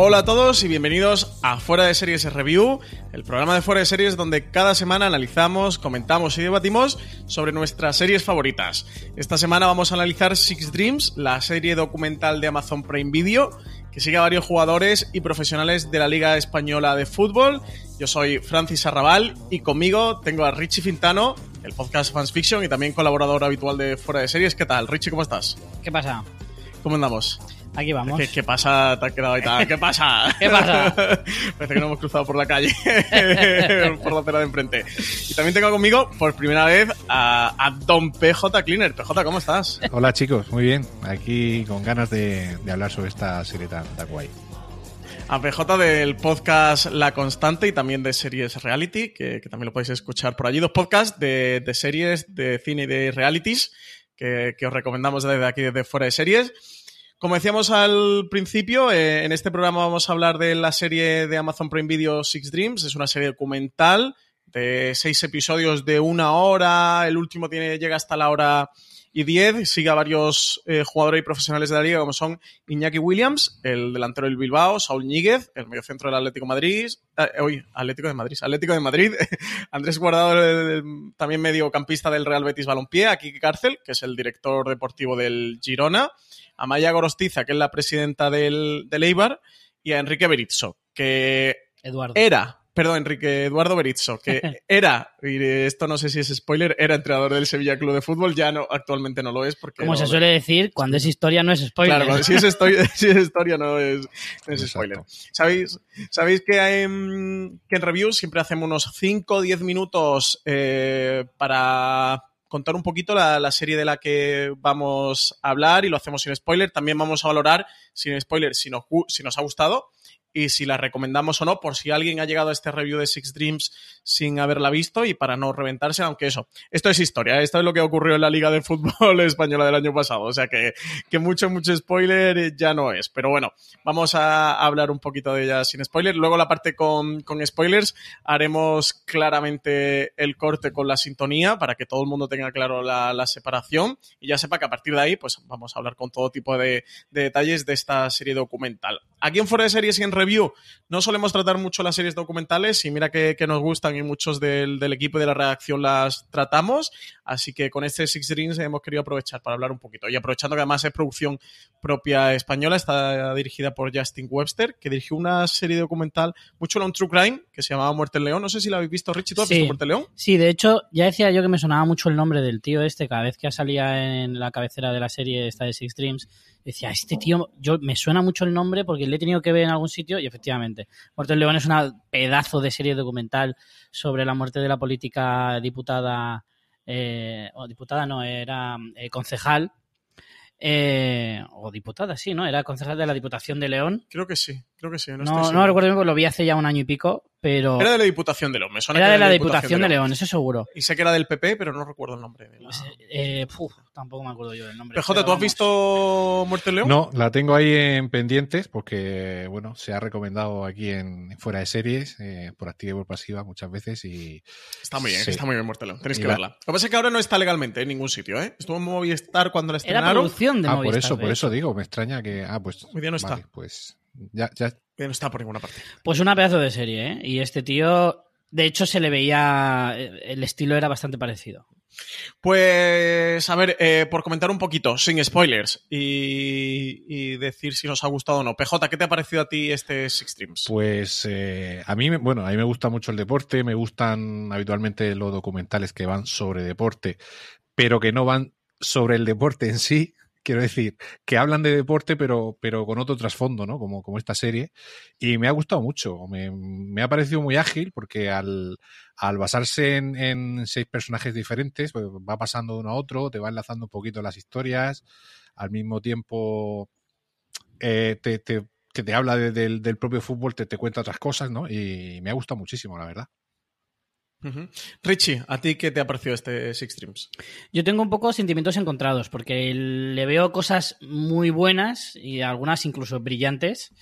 Hola a todos y bienvenidos a Fuera de Series Review, el programa de Fuera de Series donde cada semana analizamos, comentamos y debatimos sobre nuestras series favoritas. Esta semana vamos a analizar Six Dreams, la serie documental de Amazon Prime Video, que sigue a varios jugadores y profesionales de la Liga Española de Fútbol. Yo soy Francis Arrabal y conmigo tengo a Richie Fintano, el podcast Fans Fiction y también colaborador habitual de Fuera de Series. ¿Qué tal? Richie, ¿cómo estás? ¿Qué pasa? ¿Cómo andamos? Aquí vamos. ¿Qué, qué pasa? ¿Te has quedado ahí tal? ¿Qué pasa? ¿Qué pasa? Parece que no hemos cruzado por la calle, por la acera de enfrente. Y también tengo conmigo, por primera vez, a, a Don PJ Cleaner. PJ, ¿cómo estás? Hola chicos, muy bien. Aquí con ganas de, de hablar sobre esta serie tan, tan guay. A PJ del podcast La Constante y también de series reality, que, que también lo podéis escuchar por allí. Dos podcasts de, de series, de cine y de realities, que, que os recomendamos desde aquí, desde fuera de series. Como decíamos al principio, eh, en este programa vamos a hablar de la serie de Amazon Prime Video Six Dreams. Es una serie documental de seis episodios de una hora. El último tiene, llega hasta la hora y diez. Sigue a varios eh, jugadores y profesionales de la liga, como son Iñaki Williams, el delantero del Bilbao, Saúl Ñíguez, el mediocentro del Atlético Madrid. Eh, uy, Atlético de Madrid, Atlético de Madrid. Andrés Guardado, también mediocampista del Real Betis Balompié. Aquí Cárcel, que es el director deportivo del Girona a Maya Gorostiza, que es la presidenta del, del Eibar, y a Enrique Berizzo, que Eduardo. era, perdón, Enrique Eduardo Berizzo, que era, y esto no sé si es spoiler, era entrenador del Sevilla Club de Fútbol, ya no, actualmente no lo es porque... Como no- se suele decir, cuando es historia no es spoiler. Claro, cuando- si es, historia, si es historia no es, no es Exacto. spoiler. ¿Sabéis, sabéis que, en, que en reviews siempre hacemos unos 5 o 10 minutos eh, para contar un poquito la, la serie de la que vamos a hablar y lo hacemos sin spoiler. También vamos a valorar sin spoiler si nos, si nos ha gustado y si la recomendamos o no, por si alguien ha llegado a este review de Six Dreams sin haberla visto y para no reventarse, aunque eso, esto es historia, esto es lo que ocurrió en la Liga de Fútbol Española del año pasado, o sea que, que mucho, mucho spoiler ya no es, pero bueno, vamos a hablar un poquito de ella sin spoiler, luego la parte con, con spoilers haremos claramente el corte con la sintonía para que todo el mundo tenga claro la, separación y ya sepa que a partir de ahí pues vamos a hablar con todo tipo de, de detalles de esta serie documental. Aquí en Fuera de Series y en Review no solemos tratar mucho las series documentales y mira que, que nos gustan y muchos del, del equipo y de la redacción las tratamos, así que con este Six Dreams hemos querido aprovechar para hablar un poquito y aprovechando que además es producción propia española, está dirigida por Justin Webster, que dirigió una serie documental muy chula, un True Crime, que se llamaba Muerte en León, no sé si la habéis visto, Richie, ¿tú has Sí. visto Muerte en León? Sí, de hecho, ya decía yo que me sonaba mucho el nombre del tío este cada vez que salía en la cabecera de la serie esta de Six Dreams. Decía, este tío, yo me suena mucho el nombre porque le he tenido que ver en algún sitio y efectivamente, Muerte del León es una pedazo de serie documental sobre la muerte de la política diputada, eh, o diputada no, era eh, concejal, eh, o diputada, sí, ¿no? Era concejal de la Diputación de León. Creo que sí, creo que sí. No, No, no, recuerdo bien porque lo vi hace ya un año y pico, pero Era de la Diputación de León, me suena era que de la Diputación de León, eso seguro. Y sé que era del PP, pero no recuerdo el nombre. de la- Pues, eh, puf, tampoco me acuerdo yo del nombre. PJ, ¿tú has visto Muerte en León? No, la tengo ahí en pendientes porque, bueno, se ha recomendado aquí en Fuera de Series, eh, por activa y por pasiva muchas veces y Está muy bien, Sí. está muy bien Muerte en León. Tenéis Y que verla. Lo que pasa es que ahora no está legalmente en ningún sitio, ¿eh? Estuvo en Movistar cuando la Era estrenaron. producción de Ah, por eso, por eso digo, me extraña que... Ah, pues... Hoy día no está. vale, pues ya, ya no está por ninguna parte. Pues una pedazo de serie, ¿eh? Y este tío, de hecho, se le veía. El estilo era bastante parecido. Pues, a ver, eh, por comentar un poquito, sin spoilers, y, y decir si nos ha gustado o no. PJ, ¿qué te ha parecido a ti este Six Streams? Pues eh, a mí, bueno, a mí me gusta mucho el deporte, me gustan habitualmente los documentales que van sobre deporte, pero que no van sobre el deporte en sí. Quiero decir, que hablan de deporte, pero, pero con otro trasfondo, ¿no? Como, como esta serie. Y me ha gustado mucho. Me, me ha parecido muy ágil porque al, al basarse en, en seis personajes diferentes, pues va pasando de uno a otro, te va enlazando un poquito las historias. Al mismo tiempo, eh, te, te, que te habla de- del, del propio fútbol, te, te cuenta otras cosas, ¿no? Y me ha gustado muchísimo, la verdad. Richie, ¿a ti qué te ha parecido este Six Dreams? Yo tengo un poco sentimientos encontrados, porque le veo cosas muy buenas y algunas incluso brillantes.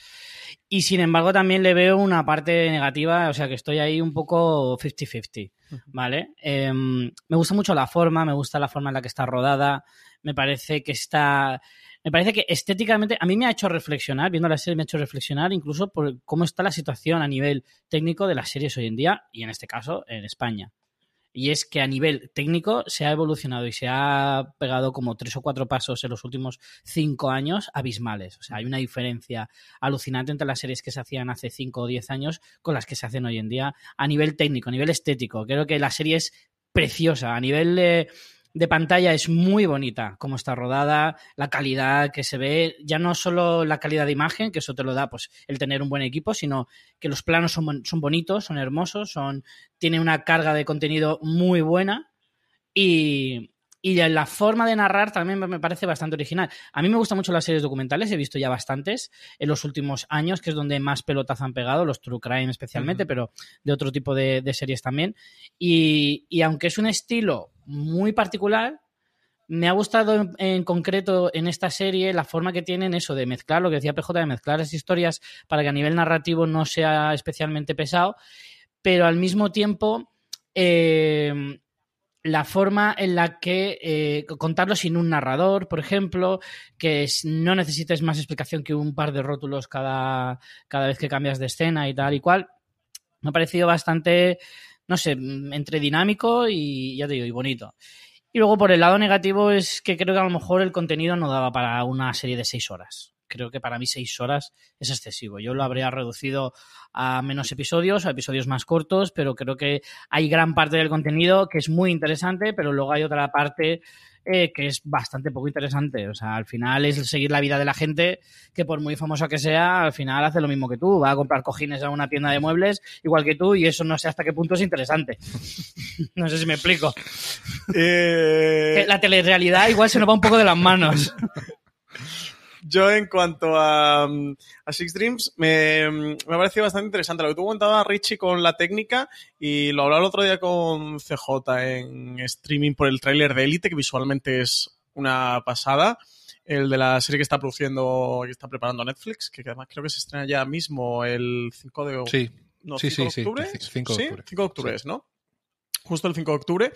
Y sin embargo, también le veo una parte negativa, o sea que estoy ahí un poco 50-50, ¿vale? Em, me gusta mucho la forma, me gusta la forma en la que está rodada, me parece que está me parece que estéticamente a mí me ha hecho reflexionar, viendo la serie me ha hecho reflexionar incluso por cómo está la situación a nivel técnico de las series hoy en día y en este caso en España. Y es que a nivel técnico se ha evolucionado y se ha pegado como tres o cuatro pasos en los últimos cinco años abismales. O sea, hay una diferencia alucinante entre las series que se hacían hace cinco o diez años con las que se hacen hoy en día a nivel técnico, a nivel estético. Creo que la serie es preciosa. A nivel de de pantalla es muy bonita, como está rodada, la calidad que se ve, ya no solo la calidad de imagen, que eso te lo da pues el tener un buen equipo, sino que los planos son, son bonitos, son hermosos, son, tiene una carga de contenido muy buena y, y la forma de narrar también me parece bastante original. A mí me gustan mucho las series documentales, he visto ya bastantes en los últimos años, que es donde más pelotas han pegado, los True Crime especialmente, pero de otro tipo de, series también. Y, y, aunque es un estilo muy particular. Me ha gustado en, concreto en esta serie la forma que tienen eso de mezclar, lo que decía PJ, de mezclar las historias para que a nivel narrativo no sea especialmente pesado, pero al mismo tiempo eh, la forma en la que eh, contarlo sin un narrador, por ejemplo, que no necesites más explicación que un par de rótulos cada, cada vez que cambias de escena y tal y cual, me ha parecido bastante no sé, mm, entre dinámico y ya te digo, y bonito. Y luego por el lado negativo es que creo que a lo mejor el contenido no daba para una serie de seis horas. Creo que para mí seis horas es excesivo. Yo lo habría reducido a menos episodios, a episodios más cortos, pero creo que hay gran parte del contenido que es muy interesante, pero luego hay otra parte eh, que es bastante poco interesante. O sea, al final es seguir la vida de la gente que por muy famosa que sea, al final hace lo mismo que tú. Va a comprar cojines a una tienda de muebles igual que tú y eso no sé hasta qué punto es interesante. no sé si me explico. Eh, la telerealidad igual se nos va un poco de las manos. Yo, en cuanto a, Six Dreams, me, me, ha parecido bastante interesante. Lo que tú comentabas, Richie, con la técnica, y lo hablaba el otro día con CJ en streaming por el tráiler de Elite, que visualmente es una pasada. El de la serie que está produciendo, que está preparando Netflix, que además creo que se estrena ya mismo el 5 de, sí. sí, sí, octubre. Sí, 5 de octubre. 5 de octubre es, ¿no? Justo el 5 de octubre,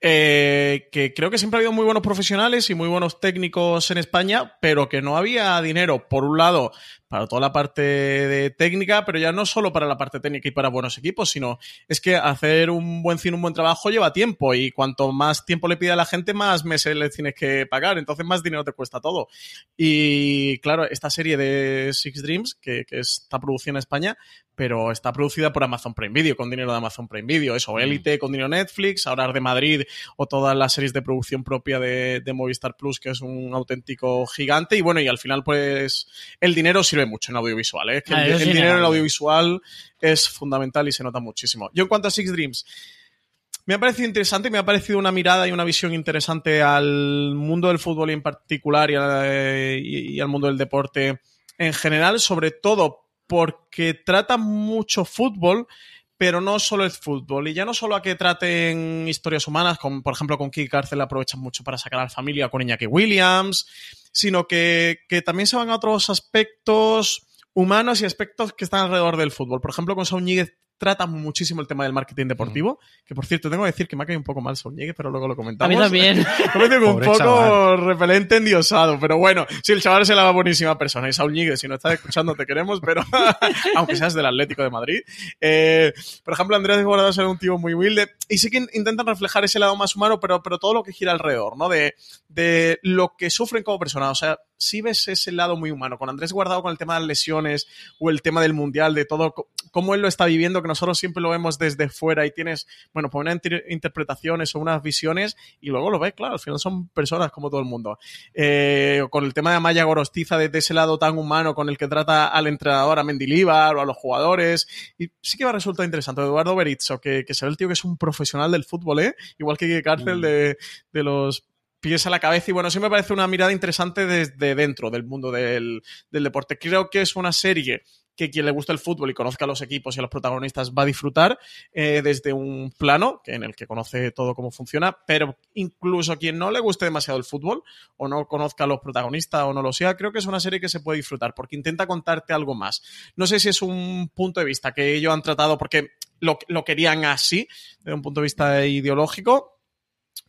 eh, que creo que siempre ha habido muy buenos profesionales y muy buenos técnicos en España, pero que no había dinero, por un lado, para toda la parte de técnica, pero ya no solo para la parte técnica y para buenos equipos, sino es que hacer un buen cine, un buen trabajo lleva tiempo y cuanto más tiempo le pide a la gente, más meses le tienes que pagar, entonces más dinero te cuesta todo. Y claro, esta serie de Six Dreams, que, que está producida en España, pero está producida por Amazon Prime Video, con dinero de Amazon Prime Video, eso, Elite mm. con dinero Netflix, ahora de Madrid o todas las series de producción propia de, de Movistar Plus, que es un auténtico gigante, y bueno, y al final pues el dinero sirve mucho en audiovisual. ¿eh? que ah, el, dinero en el audiovisual es fundamental y se nota muchísimo. Yo en cuanto a Six Dreams, me ha parecido interesante, me ha parecido una mirada y una visión interesante al mundo del fútbol en particular y, y al mundo del deporte en general, sobre todo porque trata mucho fútbol, pero no solo el fútbol. Y ya no solo a que traten historias humanas, como por ejemplo con Kiki Cárcel aprovechan mucho para sacar a la familia con Iñaki Williams, sino que, que también se van a otros aspectos humanos y aspectos que están alrededor del fútbol. Por ejemplo, con Saúl trata muchísimo el tema del marketing deportivo, mm. que por cierto tengo que decir que me ha caído un poco mal Saúl pero luego lo comentamos. A mí también. un poco repelente, endiosado, pero bueno, sí, el chaval es la buenísima persona y Saúl si no estás escuchando te queremos, pero aunque seas del Atlético de Madrid. Eh, por ejemplo, Andrés de Guardado es un tío muy humilde y sí que intentan reflejar ese lado más humano, pero, pero todo lo que gira alrededor, ¿no? De, de lo que sufren como personas, o sea, si ves ese lado muy humano. Con Andrés Guardado, con el tema de las lesiones o el tema del mundial, de todo, cómo él lo está viviendo, que nosotros siempre lo vemos desde fuera y tienes, bueno, pues unas interpretaciones o unas visiones y luego lo ves, claro, al final son personas como todo el mundo. Eh, con el tema de Amaya Gorostiza, de, ese lado tan humano con el que trata al entrenador, a Mendilíbar o a los jugadores. Y sí que va a resultar interesante. Eduardo Berizzo, que, que se ve el tío que es un profesional del fútbol, ¿eh? Igual que Cárcel mm. de, de los pies a la cabeza. Y bueno, sí me parece una mirada interesante desde dentro del mundo del, deporte. Creo que es una serie que quien le guste el fútbol y conozca a los equipos y a los protagonistas va a disfrutar eh, desde un plano en el que conoce todo cómo funciona, pero incluso quien no le guste demasiado el fútbol o no conozca a los protagonistas o no lo sea, creo que es una serie que se puede disfrutar porque intenta contarte algo más. No sé si es un punto de vista que ellos han tratado porque lo, lo querían así, desde un punto de vista ideológico,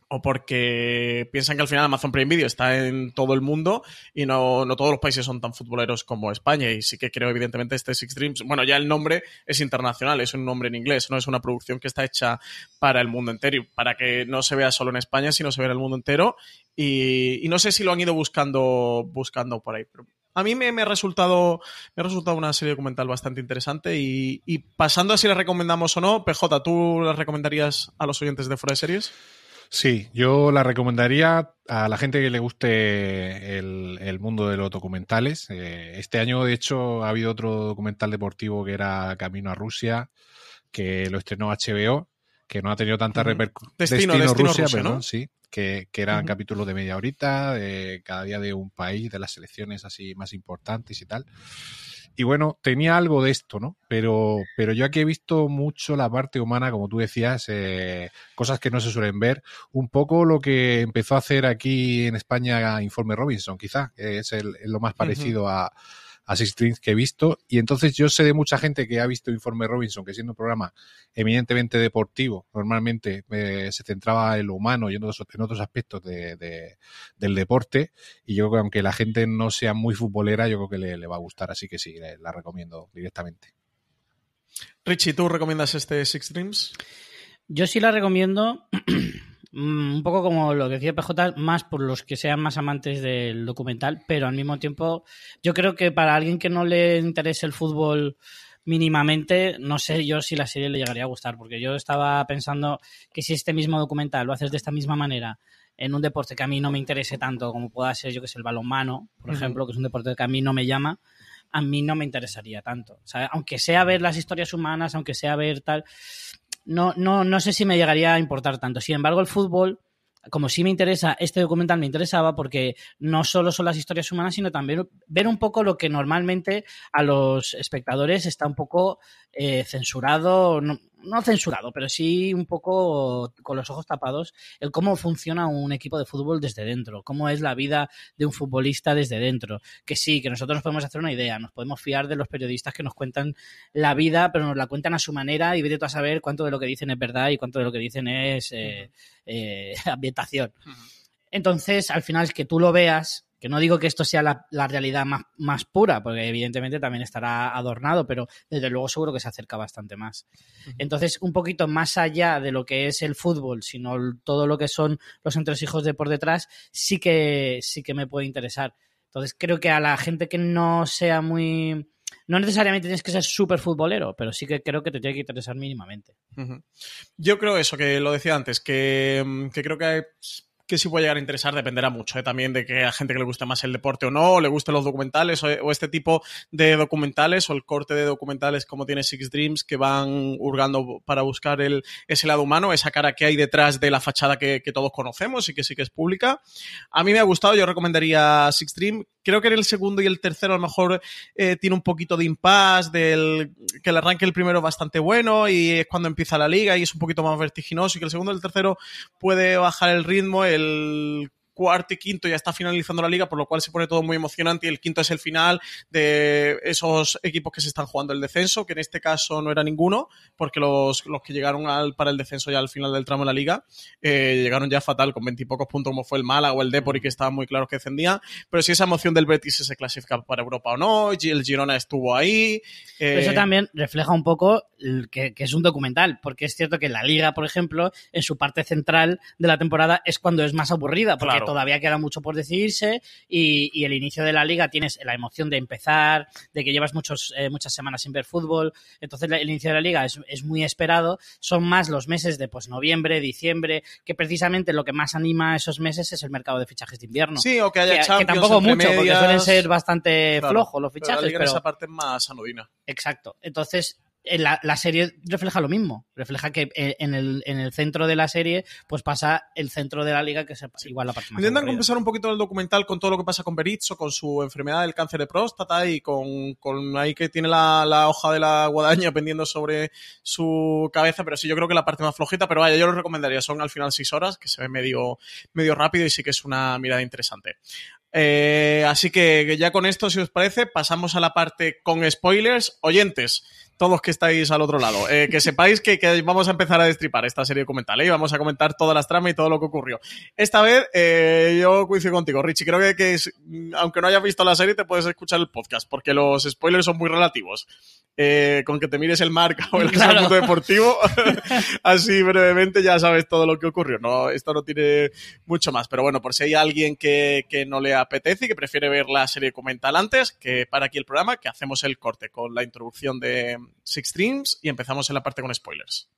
o porque piensan que al final Amazon Prime Video está en todo el mundo y no, no, todos los países son tan futboleros como España. Y sí que creo, evidentemente, este Six Dreams. Bueno, ya el nombre es internacional, es un nombre en inglés, no es una producción que está hecha para el mundo entero para que no se vea solo en España, sino se vea en el mundo entero. Y, y no sé si lo han ido buscando, buscando por ahí. Pero a mí me, me, ha resultado, me ha resultado una serie documental bastante interesante y, y pasando a si la recomendamos o no, PJ, ¿tú la recomendarías a los oyentes de Fuera de Series? Sí, yo la recomendaría a la gente que le guste el, el mundo de los documentales. Eh, este año, de hecho, ha habido otro documental deportivo que era Camino a Rusia, que lo estrenó HBO, que no ha tenido tanta repercusión. Destino, Destino, Destino, Rusia, Rusia perdón, ¿no? sí. Que, que eran uh -huh. capítulos de media horita, de cada día de un país, de las selecciones así más importantes y tal. Y bueno, tenía algo de esto, ¿no? Pero, pero yo aquí he visto mucho la parte humana, como tú decías, eh, cosas que no se suelen ver. Un poco lo que empezó a hacer aquí en España Informe Robinson, quizá, que es el, lo más parecido uh -huh. a, a Six Strings que he visto. Y entonces yo sé de mucha gente que ha visto Informe Robinson, que siendo un programa eminentemente deportivo, normalmente eh, se centraba en lo humano y en otros, en otros aspectos de, de, del deporte. Y yo creo que aunque la gente no sea muy futbolera, yo creo que le, le va a gustar. Así que sí, le, la recomiendo directamente. Richie, ¿tú recomiendas este Six Dreams? Yo sí la recomiendo. un poco como lo que decía PJ, más por los que sean más amantes del documental, pero al mismo tiempo yo creo que para alguien que no le interese el fútbol mínimamente, no sé yo si la serie le llegaría a gustar, porque yo estaba pensando que si este mismo documental lo haces de esta misma manera en un deporte que a mí no me interese tanto como pueda ser, yo que sé, el balonmano, por uh -huh. ejemplo, que es un deporte que a mí no me llama, a mí no me interesaría tanto. O sea, aunque sea ver las historias humanas, aunque sea ver tal, no, no, no sé si me llegaría a importar tanto. Sin embargo, el fútbol, como sí me interesa, este documental me interesaba porque no solo son las historias humanas, sino también ver un poco lo que normalmente a los espectadores está un poco eh, censurado, no, no, censurado, pero sí un poco con los ojos tapados, el cómo funciona un equipo de fútbol desde dentro, cómo es la vida de un futbolista desde dentro. Que sí, que nosotros nos podemos hacer una idea, nos podemos fiar de los periodistas que nos cuentan la vida, pero nos la cuentan a su manera y vete a saber cuánto de lo que dicen es verdad y cuánto de lo que dicen es eh, eh, ambientación. Entonces, al final, que tú lo veas que no digo que esto sea la, la realidad más, más, pura, porque evidentemente también estará adornado, pero desde luego seguro que se acerca bastante más. Uh -huh. Entonces, un poquito más allá de lo que es el fútbol, sino todo lo que son los entresijos de por detrás, sí que, sí que me puede interesar. Entonces, creo que a la gente que no sea muy... No necesariamente tienes que ser súper futbolero, pero sí que creo que te tiene que interesar mínimamente. Uh -huh. Yo creo eso, que lo decía antes, que, que creo que hay que sí puede llegar a interesar dependerá mucho ¿eh? también de que a gente que le guste más el deporte o no, o le gusten los documentales o, o, este tipo de documentales o el corte de documentales como tiene Six Dreams que van hurgando para buscar el, ese lado humano, esa cara que hay detrás de la fachada que, que todos conocemos y que sí que es pública. A mí me ha gustado, yo recomendaría Six Dream. Creo que en el segundo y el tercero a lo mejor eh, tiene un poquito de impasse, del que el arranque el primero bastante bueno y es cuando empieza la liga y es un poquito más vertiginoso y que el segundo y el tercero puede bajar el ritmo, el el cuarto y quinto ya está finalizando la liga, por lo cual se pone todo muy emocionante y el quinto es el final de esos equipos que se están jugando el descenso, que en este caso no era ninguno, porque los, los que llegaron al, para el descenso ya al final del tramo de la liga eh, llegaron ya fatal, con veintipocos puntos como fue el Málaga o el Depor y que estaban muy claros que descendía, pero sí esa emoción del Betis se clasifica para Europa o no, el Girona estuvo ahí. Eh... Eso también refleja un poco que, que, es un documental, porque es cierto que la liga, por ejemplo, en su parte central de la temporada es cuando es más aburrida, porque claro. Todavía queda mucho por decidirse y, y, el inicio de la liga tienes la emoción de empezar, de que llevas muchos, eh, muchas semanas sin ver fútbol, entonces el inicio de la liga es, es muy esperado, son más los meses de pues noviembre, diciembre, que precisamente lo que más anima esos meses es el mercado de fichajes de invierno. Sí, o que haya que, que tampoco mucho, medias... porque suelen ser bastante claro, flojos los fichajes. Pero, la liga pero... en esa parte es más anodina. Exacto. Entonces, la, la, serie refleja lo mismo. Refleja que eh, en el, en el, centro de la serie, pues pasa el centro de la liga, que es igual la parte más. Intentan compensar un poquito el documental con todo lo que pasa con Berizzo, con su enfermedad del cáncer de próstata y con, con ahí que tiene la, la, hoja de la guadaña pendiendo sobre su cabeza. Pero sí, yo creo que la parte más flojita, pero vaya, yo lo recomendaría. Son al final seis horas, que se ve medio, medio rápido y sí que es una mirada interesante. Eh, así que ya con esto, si os parece, pasamos a la parte con spoilers. Oyentes, todos que estáis al otro lado, eh, que sepáis que, que, vamos a empezar a destripar esta serie documental ¿eh? y vamos a comentar todas las tramas y todo lo que ocurrió. Esta vez eh, yo coincido contigo, Richie. Creo que, que es, aunque no hayas visto la serie, te puedes escuchar el podcast porque los spoilers son muy relativos. Eh, con que te mires el marca o el claro. deportivo, así brevemente ya sabes todo lo que ocurrió. No, esto no tiene mucho más, pero bueno, por si hay alguien que, que no le apetece y que prefiere ver la serie documental antes, que para aquí el programa, que hacemos el corte con la introducción de Six Streams y empezamos en la parte con spoilers.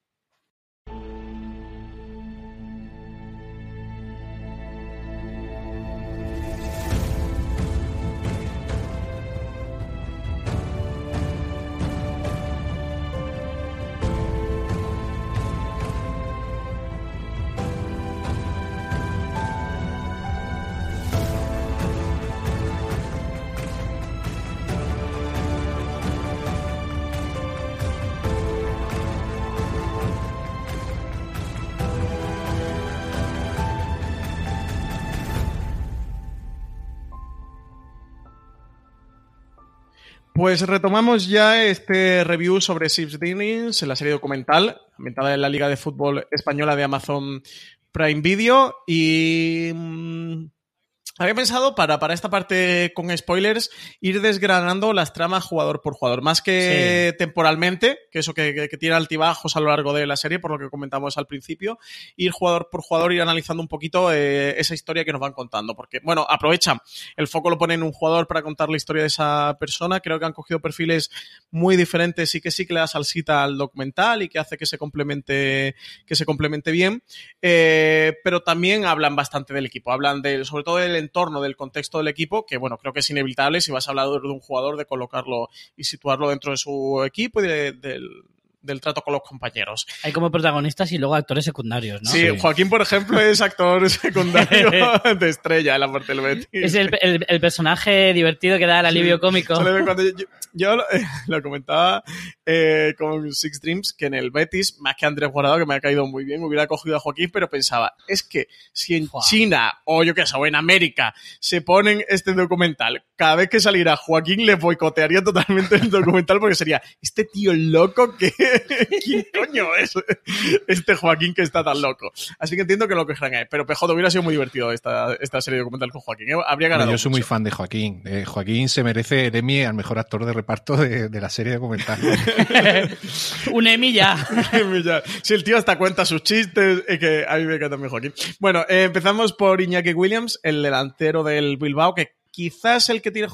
Pues retomamos ya este review sobre Six Innings, la serie documental ambientada en la Liga de Fútbol Española de Amazon Prime Video y mmm, había pensado para, para esta parte con spoilers ir desgranando las tramas jugador por jugador, más que sí. temporalmente, que eso que, que, que, tiene altibajos a lo largo de la serie, por lo que comentamos al principio, ir jugador por jugador, ir analizando un poquito eh, esa historia que nos van contando, porque, bueno, aprovechan, el foco lo ponen en un jugador para contar la historia de esa persona, creo que han cogido perfiles muy diferentes y que sí que le da salsita al documental y que hace que se complemente, que se complemente bien, eh, pero también hablan bastante del equipo, hablan de, sobre todo del entorno del contexto del equipo, que bueno, creo que es inevitable si vas a hablar de un jugador de colocarlo y situarlo dentro de su equipo y de, del trato con los compañeros. Hay como protagonistas y luego actores secundarios, ¿no? Sí, sí. Joaquín, por ejemplo, es actor secundario de estrella en la parte del Betis. Es el, el, el, personaje divertido que da el alivio sí. cómico. Cuando yo, yo lo, eh, lo, comentaba eh, con Six Dreams, que en el Betis, más que Andrés Guardado, que me ha caído muy bien, hubiera cogido a Joaquín, pero pensaba, es que si en wow. China o yo qué sé, o en América se ponen este documental, cada vez que saliera Joaquín le boicotearía totalmente el documental porque sería, este tío loco que ¿Quién coño es este Joaquín que está tan loco? Así que entiendo que lo quejarán ahí. Pero PJ hubiera sido muy divertido esta, esta serie documental con Joaquín. ¿eh? Habría ganado. Bueno, yo soy mucho. muy fan de Joaquín. Eh, Joaquín se merece el Emmy al mejor actor de reparto de, de la serie documental. Un Emmy ya. Si el tío hasta cuenta sus chistes, es que a mí me encanta también Joaquín. Bueno, eh, empezamos por Iñaki Williams, el delantero del Bilbao, que quizás el que tiene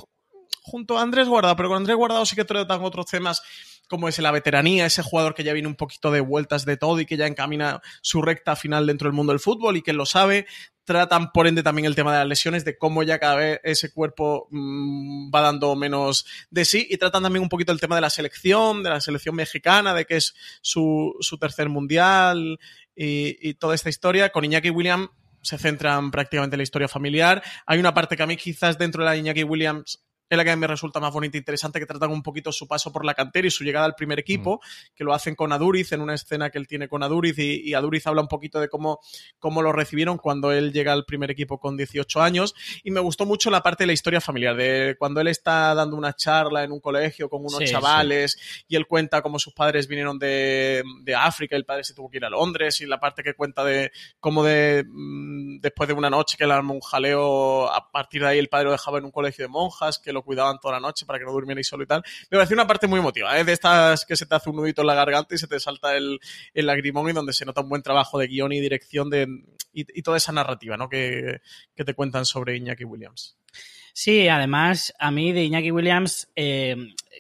junto a Andrés Guardado, pero con Andrés Guardado sí que tratan otros temas como es la veteranía, ese jugador que ya viene un poquito de vueltas de todo y que ya encamina su recta final dentro del mundo del fútbol y que lo sabe. Tratan, por ende, también el tema de las lesiones, de cómo ya cada vez ese cuerpo mmm, va dando menos de sí. Y tratan también un poquito el tema de la selección, de la selección mexicana, de que es su, su tercer mundial y, y toda esta historia. Con Iñaki Williams se centran prácticamente en la historia familiar. Hay una parte que a mí quizás dentro de la Iñaki Williams es la que me resulta más bonita e interesante, que tratan un poquito su paso por la cantera y su llegada al primer equipo, mm. que lo hacen con Aduriz en una escena que él tiene con Aduriz y, y, Aduriz habla un poquito de cómo, cómo lo recibieron cuando él llega al primer equipo con 18 años y me gustó mucho la parte de la historia familiar, de cuando él está dando una charla en un colegio con unos sí, chavales sí. y él cuenta cómo sus padres vinieron de, de, África, el padre se tuvo que ir a Londres y la parte que cuenta de cómo de, mm, después de una noche que le armó un jaleo, a partir de ahí el padre lo dejaba en un colegio de monjas, que lo cuidaban toda la noche para que no durmierais solo y tal. Me pareció una parte muy emotiva, ¿eh? de estas que se te hace un nudito en la garganta y se te salta el, el lagrimón y donde se nota un buen trabajo de guion y dirección y, toda esa narrativa ¿no? que, que, te cuentan sobre Iñaki Williams. Sí, además, a mí de Iñaki Williams, eh,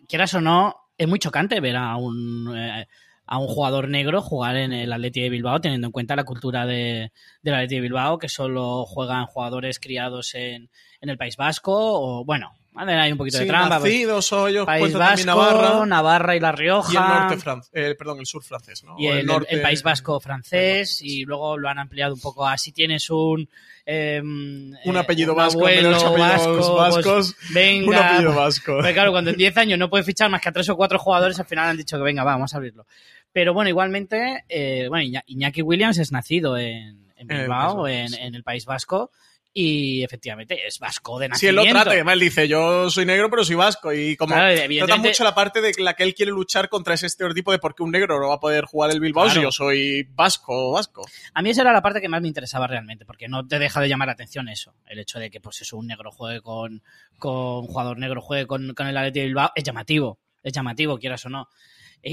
quieras o no, es muy chocante ver a un... Eh, a un jugador negro jugar en el Atleti de Bilbao, teniendo en cuenta la cultura de, del Atleti de Bilbao, que solo juegan jugadores criados en, en el País Vasco, o bueno, Hacen ahí un poquito Sí, de trampa. pues, nacidos o ellos País también Vasco, Navarra Navarra y La Rioja. y el norte francés, eh, perdón, el sur francés, ¿no? y el, norte- el País Vasco francés Vasco, y luego lo han ampliado un poco a si tienes un eh, un apellido un vasco, abuelo vasco, pues, vascos, venga un apellido vasco. Pero claro, cuando en 10 años no puedes fichar más que a tres o cuatro jugadores, al final han dicho que venga, vamos a abrirlo. Pero bueno, igualmente, eh, bueno, Iña- Iñaki Williams es nacido en, Bilbao, Vasco, en el País Vasco, y efectivamente es vasco de Si él nacimiento. lo trata, además él dice, yo soy negro pero soy vasco y como Claro, trata mucho la parte de la que él quiere luchar contra ese estereotipo de por qué un negro no va a poder jugar el Bilbao Claro. si yo soy vasco o vasco. A mí esa era la parte que más me interesaba realmente, porque no te deja de llamar la atención eso. El hecho de que, pues eso, un negro juegue con, con un jugador negro juegue con, con el Atleti de Bilbao, es llamativo. Es llamativo, quieras o no.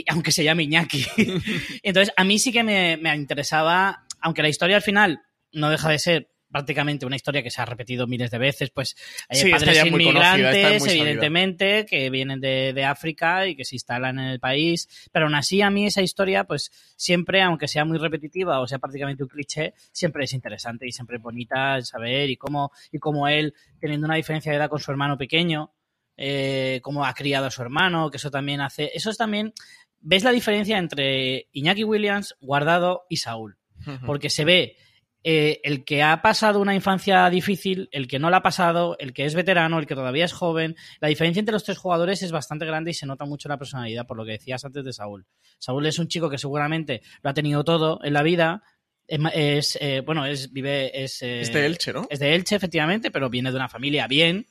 Aunque se llame Iñaki. Entonces, a mí sí que me, me interesaba, aunque la historia al final no deja de ser prácticamente una historia que se ha repetido miles de veces, pues hay Sí, padres es inmigrantes, evidentemente, que vienen de, de África y que se instalan en el país, pero aún así a mí esa historia, pues siempre, aunque sea muy repetitiva o sea prácticamente un cliché, siempre es interesante y siempre es bonita el saber y cómo, y cómo él, teniendo una diferencia de edad con su hermano pequeño, eh, cómo ha criado a su hermano, que eso también hace, eso es también, ves la diferencia entre Iñaki Williams, Guardado y Saúl porque se ve eh, el que ha pasado una infancia difícil, el que no la ha pasado, el que es veterano, el que todavía es joven. La diferencia entre los tres jugadores es bastante grande y se nota mucho la personalidad, por lo que decías antes de Saúl. Saúl es un chico que seguramente lo ha tenido todo en la vida. Es, eh, bueno, es, vive, es, eh, Es de Elche, ¿no? es de Elche, efectivamente, pero viene de una familia bien,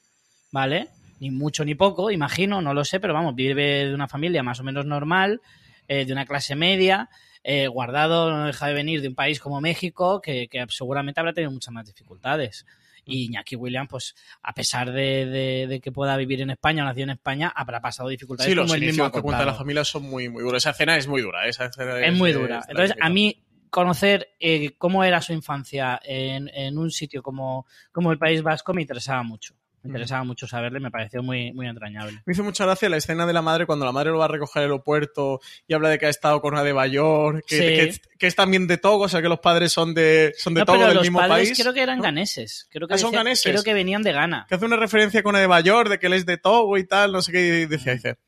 ¿vale? Ni mucho ni poco, imagino, no lo sé, pero vamos, vive de una familia más o menos normal, eh, de una clase media. Eh, guardado no deja de venir de un país como México, que, que seguramente habrá tenido muchas más dificultades. Y Iñaki Williams, pues, a pesar de, de- de que pueda vivir en España o nació en España, habrá pasado dificultades Sí, los él mismo inicios ha que cuenta la familia son muy, muy duros. Esa escena es muy dura. Esa escena es muy dura. es Entonces, a mí conocer eh, cómo era su infancia en, en un sitio como, como el País Vasco me interesaba mucho. Me interesaba mucho saberle, me pareció muy, muy entrañable. Me hizo mucha gracia la escena de la madre cuando la madre lo va a recoger al aeropuerto y habla de que ha estado con una de Bayor, que, Sí. que- que es también de Togo, o sea que los padres son de, son de No, Togo del los mismo padres país. creo que eran ganeses. Creo que, Ah, son decía- ganeses. creo que venían de Ghana. Que hace una referencia con una de Bayor, de que él es de Togo y tal, no sé qué, y decía, dice,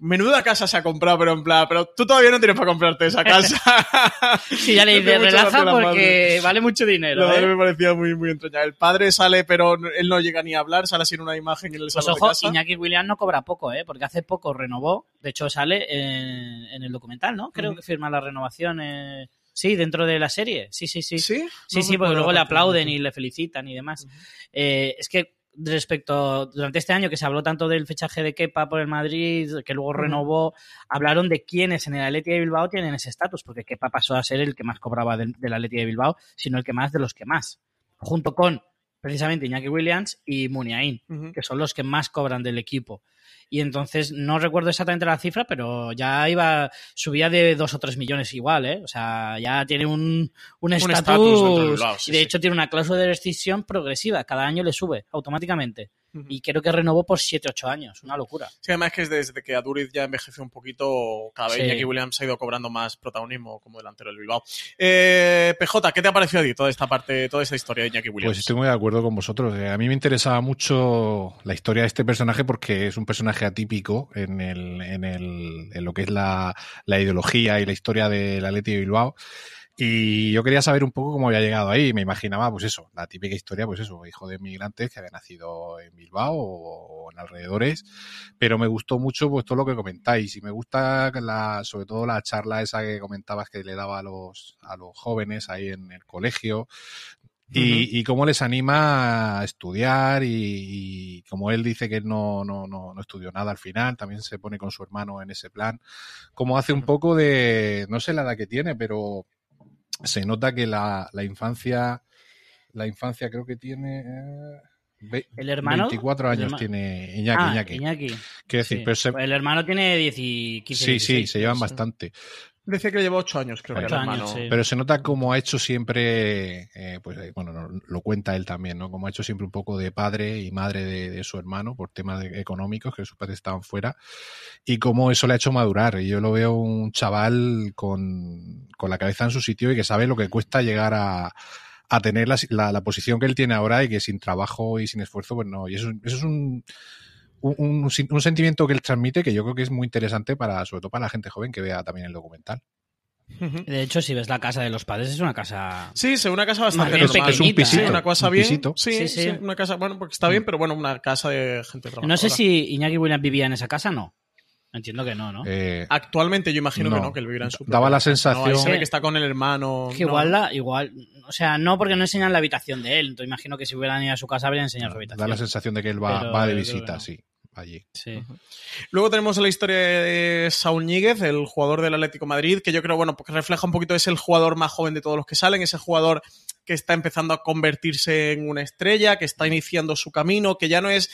menuda casa se ha comprado, pero en plan, pero tú todavía no tienes para comprarte esa casa. Sí, ya le dice, relaja porque vale mucho dinero. La madre ¿eh? me parecía muy, muy entrañable. El padre sale, pero él no llega ni a hablar, sale en una imagen en el Pues salón de ojo, casa. Iñaki Williams no cobra poco, ¿eh? Porque hace poco renovó. De hecho, sale en, en el documental, ¿no? Creo que firma la renovación. eh, Sí, dentro de la serie. Sí, sí, sí. ¿Sí? Sí, No sí, porque luego le aplauden de- y le felicitan y demás. Eh, es que respecto, durante este año que se habló tanto del fichaje de Kepa por el Madrid, que luego renovó, hablaron de quiénes en el Atleti de Bilbao tienen ese estatus, porque Kepa pasó a ser el que más cobraba del, del Atleti de Bilbao, sino el que más de los que más, junto con precisamente Iñaki Williams y Muniain, que son los que más cobran del equipo. Y entonces no recuerdo exactamente la cifra, pero ya iba, subía de dos o tres millones igual, ¿eh? O sea, ya tiene un un estatus sí, y de sí. hecho tiene una cláusula de rescisión progresiva. Cada año le sube automáticamente. Y creo que renovó por 7-8 años. Una locura. Sí, además que es desde que Aduriz ya envejeció un poquito, cada vez Sí. Iñaki Williams ha ido cobrando más protagonismo como delantero del Bilbao. Eh, PJ, ¿qué te ha parecido a ti toda esta parte, toda esta historia de Iñaki Williams? Pues estoy muy de acuerdo con vosotros. Eh, A mí me interesaba mucho la historia de este personaje porque es un personaje atípico en, el, en, el, en lo que es la, la ideología y la historia del Atleti de Bilbao. Y yo quería saber un poco cómo había llegado ahí. Me imaginaba, pues eso, la típica historia, pues eso, hijo de inmigrantes que había nacido en Bilbao o en alrededores. Pero me gustó mucho pues todo lo que comentáis. Y me gusta la, sobre todo la charla esa que comentabas que le daba a los, a los jóvenes ahí en el colegio. Y, y cómo les anima a estudiar y, y como él dice que él no, no, no, no estudió nada al final, también se pone con su hermano en ese plan, como hace un poco de, no sé la edad que tiene, pero se nota que la, la infancia, la infancia creo que tiene... eh, ve- ¿El hermano? 24 El años tiene Iñaki. ah, Iñaki. Iñaki. Quiero decir, Sí. pero se- El hermano tiene 10 y 15, sí, sí, 16, se llevan bastante. Decía que lleva ocho años, creo que Ocho años, hermano. sí. Pero se nota como ha hecho siempre, eh, pues eh, bueno, no- lo cuenta él también, ¿no? Como ha hecho siempre un poco de padre y madre de, de su hermano por temas de- económicos, que sus padres estaban fuera, y cómo eso le ha hecho madurar. Y yo lo veo un chaval con, con la cabeza en su sitio y que sabe lo que cuesta llegar a, a tener la, la- la posición que él tiene ahora y que sin trabajo y sin esfuerzo, pues no. Y eso, eso es un, un, un- un sentimiento que él transmite que yo creo que es muy interesante para, sobre todo para la gente joven que vea también el documental. De hecho, si ves la casa de los padres, es una casa. Sí, sí, una casa bastante bien normal. Es un pisito, Sí, una casa un bien. pisito. Sí, Sí, sí, sí. una casa, bueno, porque está bien, pero bueno, una casa de gente trabajadora. No sé si Iñaki Williams vivía en esa casa, no. Entiendo que no, ¿no? Eh, Actualmente yo imagino que No. que él vivirá en su Daba la casa. sensación- No, ahí se ve que está con el hermano. que no. igual, la, igual, o sea, no porque no enseñan la habitación de él. Entonces imagino que si hubieran ido a su casa habrían enseñado su habitación. da la sensación de que él va, Pero va de visita, no. sí, allí. Sí. Luego tenemos la historia de Saúl Ñíguez, el jugador del Atlético de Madrid, que yo creo, bueno, porque refleja un poquito, es el jugador más joven de todos los que salen, ese jugador que está empezando a convertirse en una estrella, que está iniciando su camino, que ya no es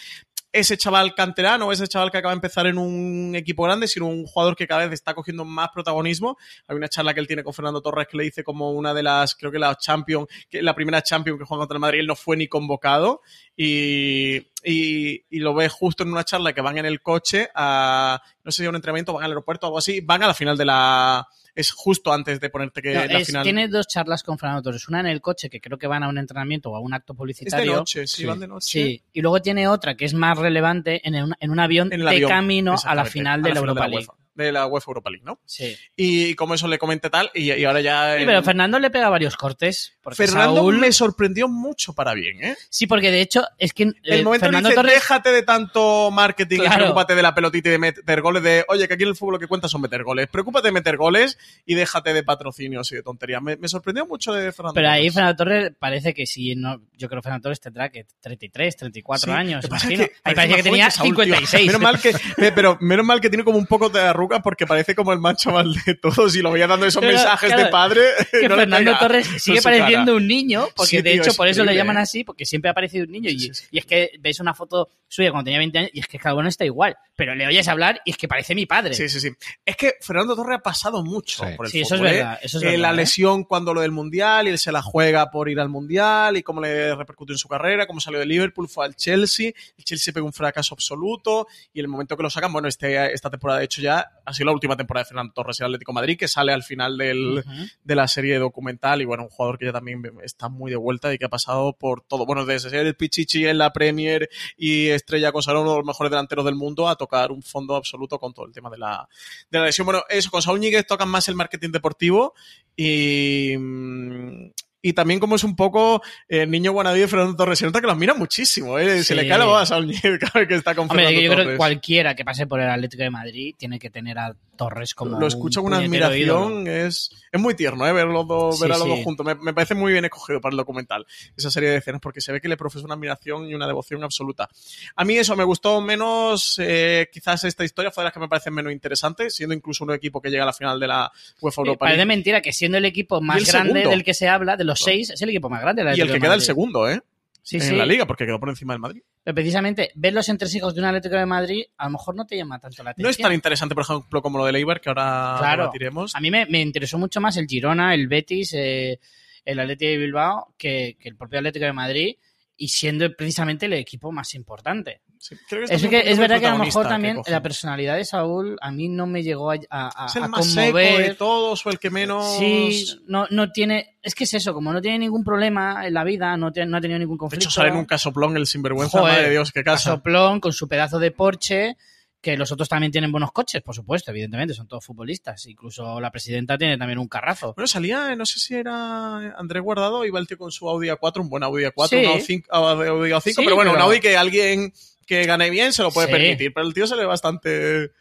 ese chaval canterano, ese chaval que acaba de empezar en un equipo grande, sino un jugador que cada vez está cogiendo más protagonismo. Hay una charla que él tiene con Fernando Torres que le dice como una de las, creo que la Champion, que la primera Champion que juega contra el Madrid, él no fue ni convocado y, y, y lo ve justo en una charla que van en el coche a, no sé si a un entrenamiento, van al aeropuerto o algo así, van a la final de la, es justo antes de ponerte que No, la es- final. Tiene dos charlas con Fernando Torres. Una en el coche, que creo que van a un entrenamiento o a un acto es de publicitario. noche, sí, Sí. van de noche. Sí, y luego tiene otra que es más relevante en, un- en un avión En el de avión, camino a la final de la final Europa League. De la UEFA Europa League, ¿no? Sí. Y como eso le comenté tal, y, y ahora ya... Sí, pero Fernando le pega varios cortes. Porque Fernando Saúl- me sorprendió mucho para bien, ¿eh? Sí, porque de hecho es que El eh, momento en Fernando que dice, Torres déjate de tanto marketing y Claro. preocúpate de la pelotita y de meter goles, de, oye, que aquí en el fútbol lo que cuenta son meter goles. Preocúpate de meter goles y déjate de patrocinios y de tonterías. Me, me sorprendió mucho de Fernando. Pero ahí. Fernando Torres parece que sí, no, yo creo que Fernando Torres tendrá que 33, 34 Sí, años. que imagino. que ahí parece parecía que tenía Saúl, tío. 56. Menos mal que, pero menos mal que tiene como un poco de arruga porque parece como el más chaval de todos y lo veía dando esos Pero, mensajes claro, de padre. que no Fernando Torres sigue cara. pareciendo un niño, porque Sí, de tío, hecho es por eso le llaman así, porque siempre ha parecido un niño. Y, Sí, sí, sí. y es que ves una foto suya cuando tenía 20 años y es que cada uno está igual. Pero le oyes hablar y es que parece mi padre. Sí, sí, sí. Es que Fernando Torres ha pasado mucho Sí. por el Sí, eso es ¿eh? verdad. Eso es Eh, verdad, la ¿eh? lesión cuando lo del Mundial y él se la juega por ir al Mundial y cómo le repercutió en su carrera, cómo salió de Liverpool, fue al Chelsea, el Chelsea pegó un fracaso absoluto y el momento que lo sacan, bueno, este, esta temporada de hecho ya ha sido la última temporada de Fernando Torres en Atlético de Madrid, que sale al final del, de la serie documental. Y bueno, un jugador que ya también está muy de vuelta y que ha pasado por todo, bueno, desde ser el Pichichi en la Premier y estrella consagrado uno de los mejores delanteros del mundo a tocar un fondo absoluto con todo el tema de la, de la lesión. Bueno, eso, con Saúl Ñíguez tocan más el marketing deportivo y, mm, y también como es un poco eh, niño guanabí de Fernando Torres. Se nota que lo admira muchísimo, ¿eh? Se Sí. le cae la voz a Saúl Ñíguez cada vez que está con Hombre, Fernando yo creo que Torres. cualquiera que pase por el Atlético de Madrid tiene que tener a Torres como. lo escucho con una admiración, ídolo. es, es muy tierno, ¿eh? Ver, los dos, Sí, ver a los sí. dos juntos. Me, me parece muy bien escogido para el documental, esa serie de escenas, porque se ve que le profesa una admiración y una devoción absoluta. A mí eso me gustó menos, eh, quizás esta historia fue de las que me parecen menos interesantes, siendo incluso un equipo que llega a la final de la UEFA Europa parece mentira que siendo el equipo más el grande segundo. del que se habla, de los seis, es el equipo más grande. Y el que de queda el segundo, ¿eh? Sí, en sí. la liga, porque quedó por encima del Madrid. Pero precisamente, ver los entresijos de un Atlético de Madrid a lo mejor no te llama tanto la No es atención. tan interesante, por ejemplo, como lo del Eibar, que ahora Claro. A mí me, me interesó mucho más el Girona, el Betis, eh, el Atlético de Bilbao que, que el propio Atlético de Madrid y siendo precisamente el equipo más importante. Sí, creo que Es, que, es verdad que a lo mejor también la personalidad de Saúl a mí no me llegó a, a, Es el a más seco conmover. de todos o el que menos... Sí, no, no tiene. Es que es eso, como no tiene ningún problema en la vida, no, tiene- no ha tenido ningún De conflicto. hecho, sale en un casoplón el sinvergüenza, Joder, madre de Dios, qué casa. Casoplón con su pedazo de Porsche, que los otros también tienen buenos coches, por supuesto, evidentemente, son todos futbolistas. Incluso la presidenta tiene también un carrazo. Bueno, salía, no sé si era Andrés Guardado, iba el tío con su Audi A4, un buen Audi A4, Sí. un Audi 5, Audi A5, Sí, pero bueno, pero- un Audi que alguien que gane bien se lo puede Sí. permitir, pero el tío se le ve bastante,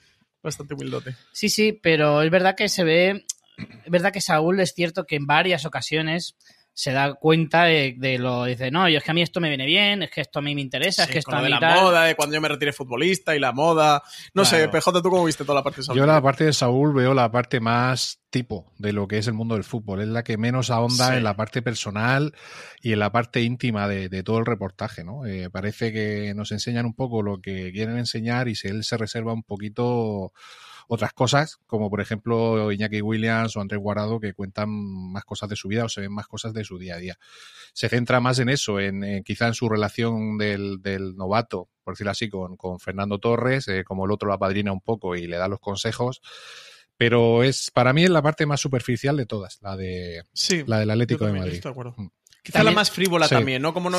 bastante humildote. Sí, sí, pero es verdad que se ve. Es verdad que Saúl es cierto que en varias ocasiones se da cuenta de, de lo. Dice, no, yo es que a mí esto me viene bien, es que esto a mí me interesa, es que esto con a de la tal. moda, de cuando yo me retiré futbolista y la moda. No sé, Claro. PJ, ¿tú cómo viste toda la parte de Saúl? Yo la parte de Saúl veo la parte más tipo de lo que es el mundo del fútbol. Es la que menos ahonda Sí. en la parte personal y en la parte íntima de, de todo el reportaje. ¿no? Eh, parece que nos enseñan un poco lo que quieren enseñar y si él se reserva un poquito otras cosas, como por ejemplo Iñaki Williams o Andrés Guardado, que cuentan más cosas de su vida o se ven más cosas de su día a día. Se centra más en eso, en, en quizá en su relación del, del novato, por decirlo así, con, con Fernando Torres, eh, como el otro la padrina un poco y le da los consejos. Pero es para mí es la parte más superficial de todas, la de Sí, la del yo Atlético de Madrid. estoy de acuerdo. Mm. Quizá la más frívola también, ¿no? Como no,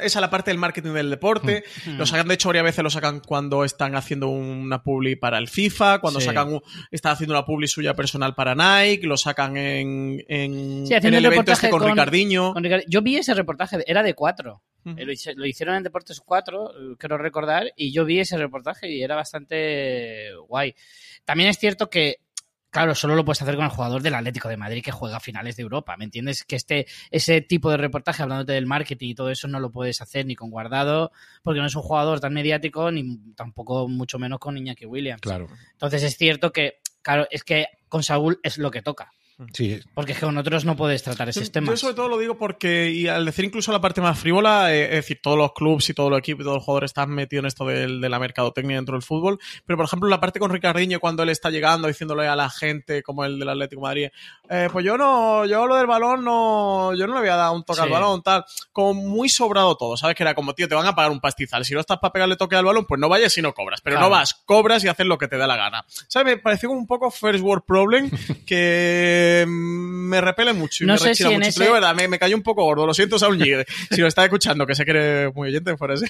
esa la parte del marketing del deporte. Mm. Lo sacan, de hecho, varias veces lo sacan cuando están haciendo una publi para el FIFA, cuando sacan están haciendo una publi suya personal para Nike, lo sacan en, en, el evento este con, Ricardiño. yo vi ese reportaje, era de cuatro. Lo hicieron en Deportes 4, quiero recordar, y yo vi ese reportaje y era bastante guay. También es cierto que Claro, solo lo puedes hacer con el jugador del Atlético de Madrid que juega a finales de Europa, ¿me entiendes? Que este, ese tipo de reportaje hablándote del marketing y todo eso no lo puedes hacer ni con Guardado, porque no es un jugador tan mediático, ni tampoco mucho menos con Iñaki Williams. Claro. Entonces es cierto que, claro, es que con Saúl es lo que toca. Sí. Porque es que con otros no puedes tratar ese tema. Yo sobre todo lo digo porque, y al decir incluso la parte más frívola, eh, es decir, todos los clubes y todo el equipo y todos los jugadores están metidos en esto de, la mercadotecnia dentro del fútbol, pero por ejemplo la parte con Ricardiño cuando él está llegando diciéndole a la gente como el del Atlético de Madrid, eh, pues yo no, yo lo del balón no, yo no le voy a dar un toque al balón, tal, como muy sobrado todo, ¿sabes? Que era como, tío, te van a pagar un pastizal, si no estás para pegarle toque al balón, pues no vayas y no cobras, pero no vas, cobras y haces lo que te da la gana. ¿Sabes? Me pareció un poco first world problem que me repele mucho y me sé mucho. Ese... verdad, me, cayó un poco gordo. Lo siento, Saúl si lo está escuchando, que sé que eres muy oyente, por así,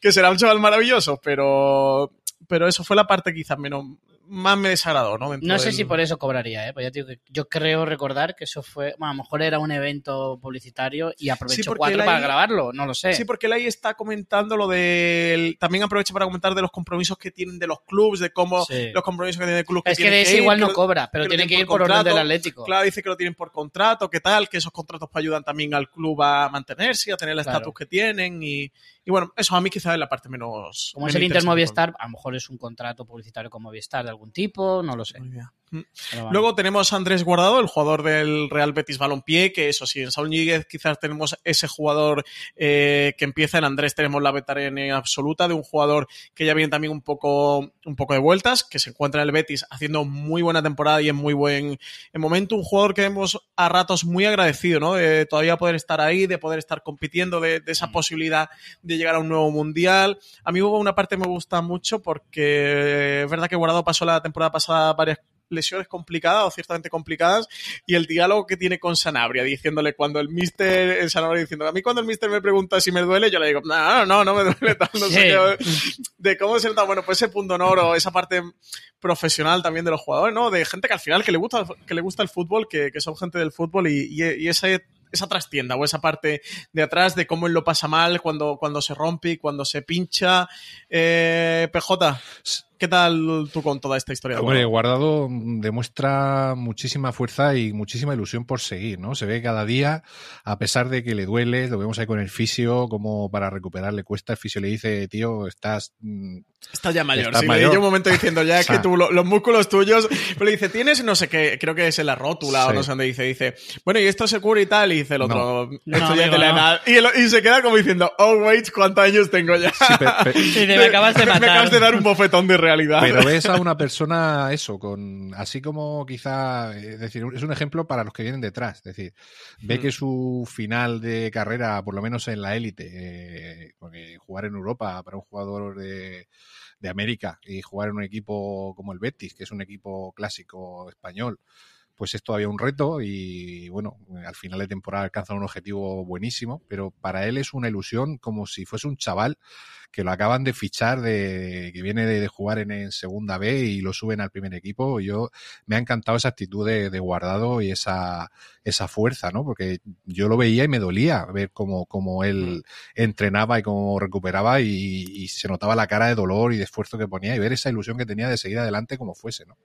que será un chaval maravilloso, pero, pero eso fue la parte quizás menos, más me desagradó, ¿no? no sé si por eso cobraría, ¿eh? Pues yo creo recordar que eso fue, bueno, a lo mejor era un evento publicitario y aprovechó cuatro para grabarlo, no lo sé. Sí, porque él ahí está comentando lo del... También aprovecha para comentar de los compromisos que tienen de los clubes, de cómo los compromisos que tiene el club. es que de ese igual no cobra, pero tiene que ir por, orden del Atlético. Claro, dice que lo tienen por contrato, que tal, que esos contratos ayudan también al club a mantenerse, a tener el estatus que tienen y, y bueno, eso a mí quizás es la parte menos. Como es el Inter Movistar, a lo mejor es un contrato publicitario con Movistar de algún tipo, no lo sé. Mm. Luego tenemos a Andrés Guardado, el jugador del Real Betis Balompié, que eso sí, en Saúl Ñíguez quizás tenemos ese jugador eh, que empieza, en Andrés tenemos la en absoluta de un jugador que ya viene también un poco, un poco de vueltas, que se encuentra en el Betis haciendo muy buena temporada y en muy buen momento, un jugador que hemos a ratos muy agradecido, ¿no? De todavía poder estar ahí, de poder estar compitiendo, de, de esa mm. posibilidad de llegar a un nuevo mundial. A mí hubo una parte que me gusta mucho porque es verdad que Guardado pasó la temporada pasada varias lesiones complicadas o ciertamente complicadas y el diálogo que tiene con Sanabria diciéndole cuando el mister, el Sanabria diciendo a mí cuando el mister me pregunta si me duele yo le digo no, no, no me duele tanto no sé de cómo se nota bueno pues ese punto honor o esa parte profesional también de los jugadores no de gente que al final que le gusta que le gusta el fútbol que, que son gente del fútbol y, y, esa esa trastienda o esa parte de atrás de cómo él lo pasa mal cuando, cuando se rompe y cuando se pincha. Eh, PJ, ¿Qué tal tú con toda esta historia? Hombre, Guardado demuestra muchísima fuerza y muchísima ilusión por seguir, ¿no? Se ve cada día, a pesar de que le duele, lo vemos ahí con el fisio, como para recuperar le cuesta, el fisio le dice, tío, estás... Mm, estás ya mayor, sí, mayor. un momento diciendo ya que tú, los, músculos tuyos, pero le dice, tienes, no sé qué, creo que es en la rótula o no sé dónde dice, dice, bueno, y esto se cura y tal, y dice el otro, esto ya te la edad. Y, y, se queda como diciendo, oh, wait, ¿cuántos años tengo ya? y me acabas de matar. Me acabas de dar un bofetón de realidad. Pero ves a una persona, eso, con así como quizá, es decir, es un ejemplo para los que vienen detrás. Es decir, ve que mm. su final de carrera, por lo menos en la élite, eh, porque jugar en Europa para un jugador de, de América y jugar en un equipo como el Betis, que es un equipo clásico español, pues es todavía un reto y bueno, al final de temporada alcanza un objetivo buenísimo, pero para él es una ilusión como si fuese un chaval que lo acaban de fichar, de que viene de, jugar en, segunda B y lo suben al primer equipo. Yo me ha encantado esa actitud de, guardado y esa, esa fuerza, ¿no? Porque yo lo veía y me dolía ver cómo, cómo él mm. entrenaba y cómo recuperaba y, y se notaba la cara de dolor y de esfuerzo que ponía y ver esa ilusión que tenía de seguir adelante como fuese, ¿no?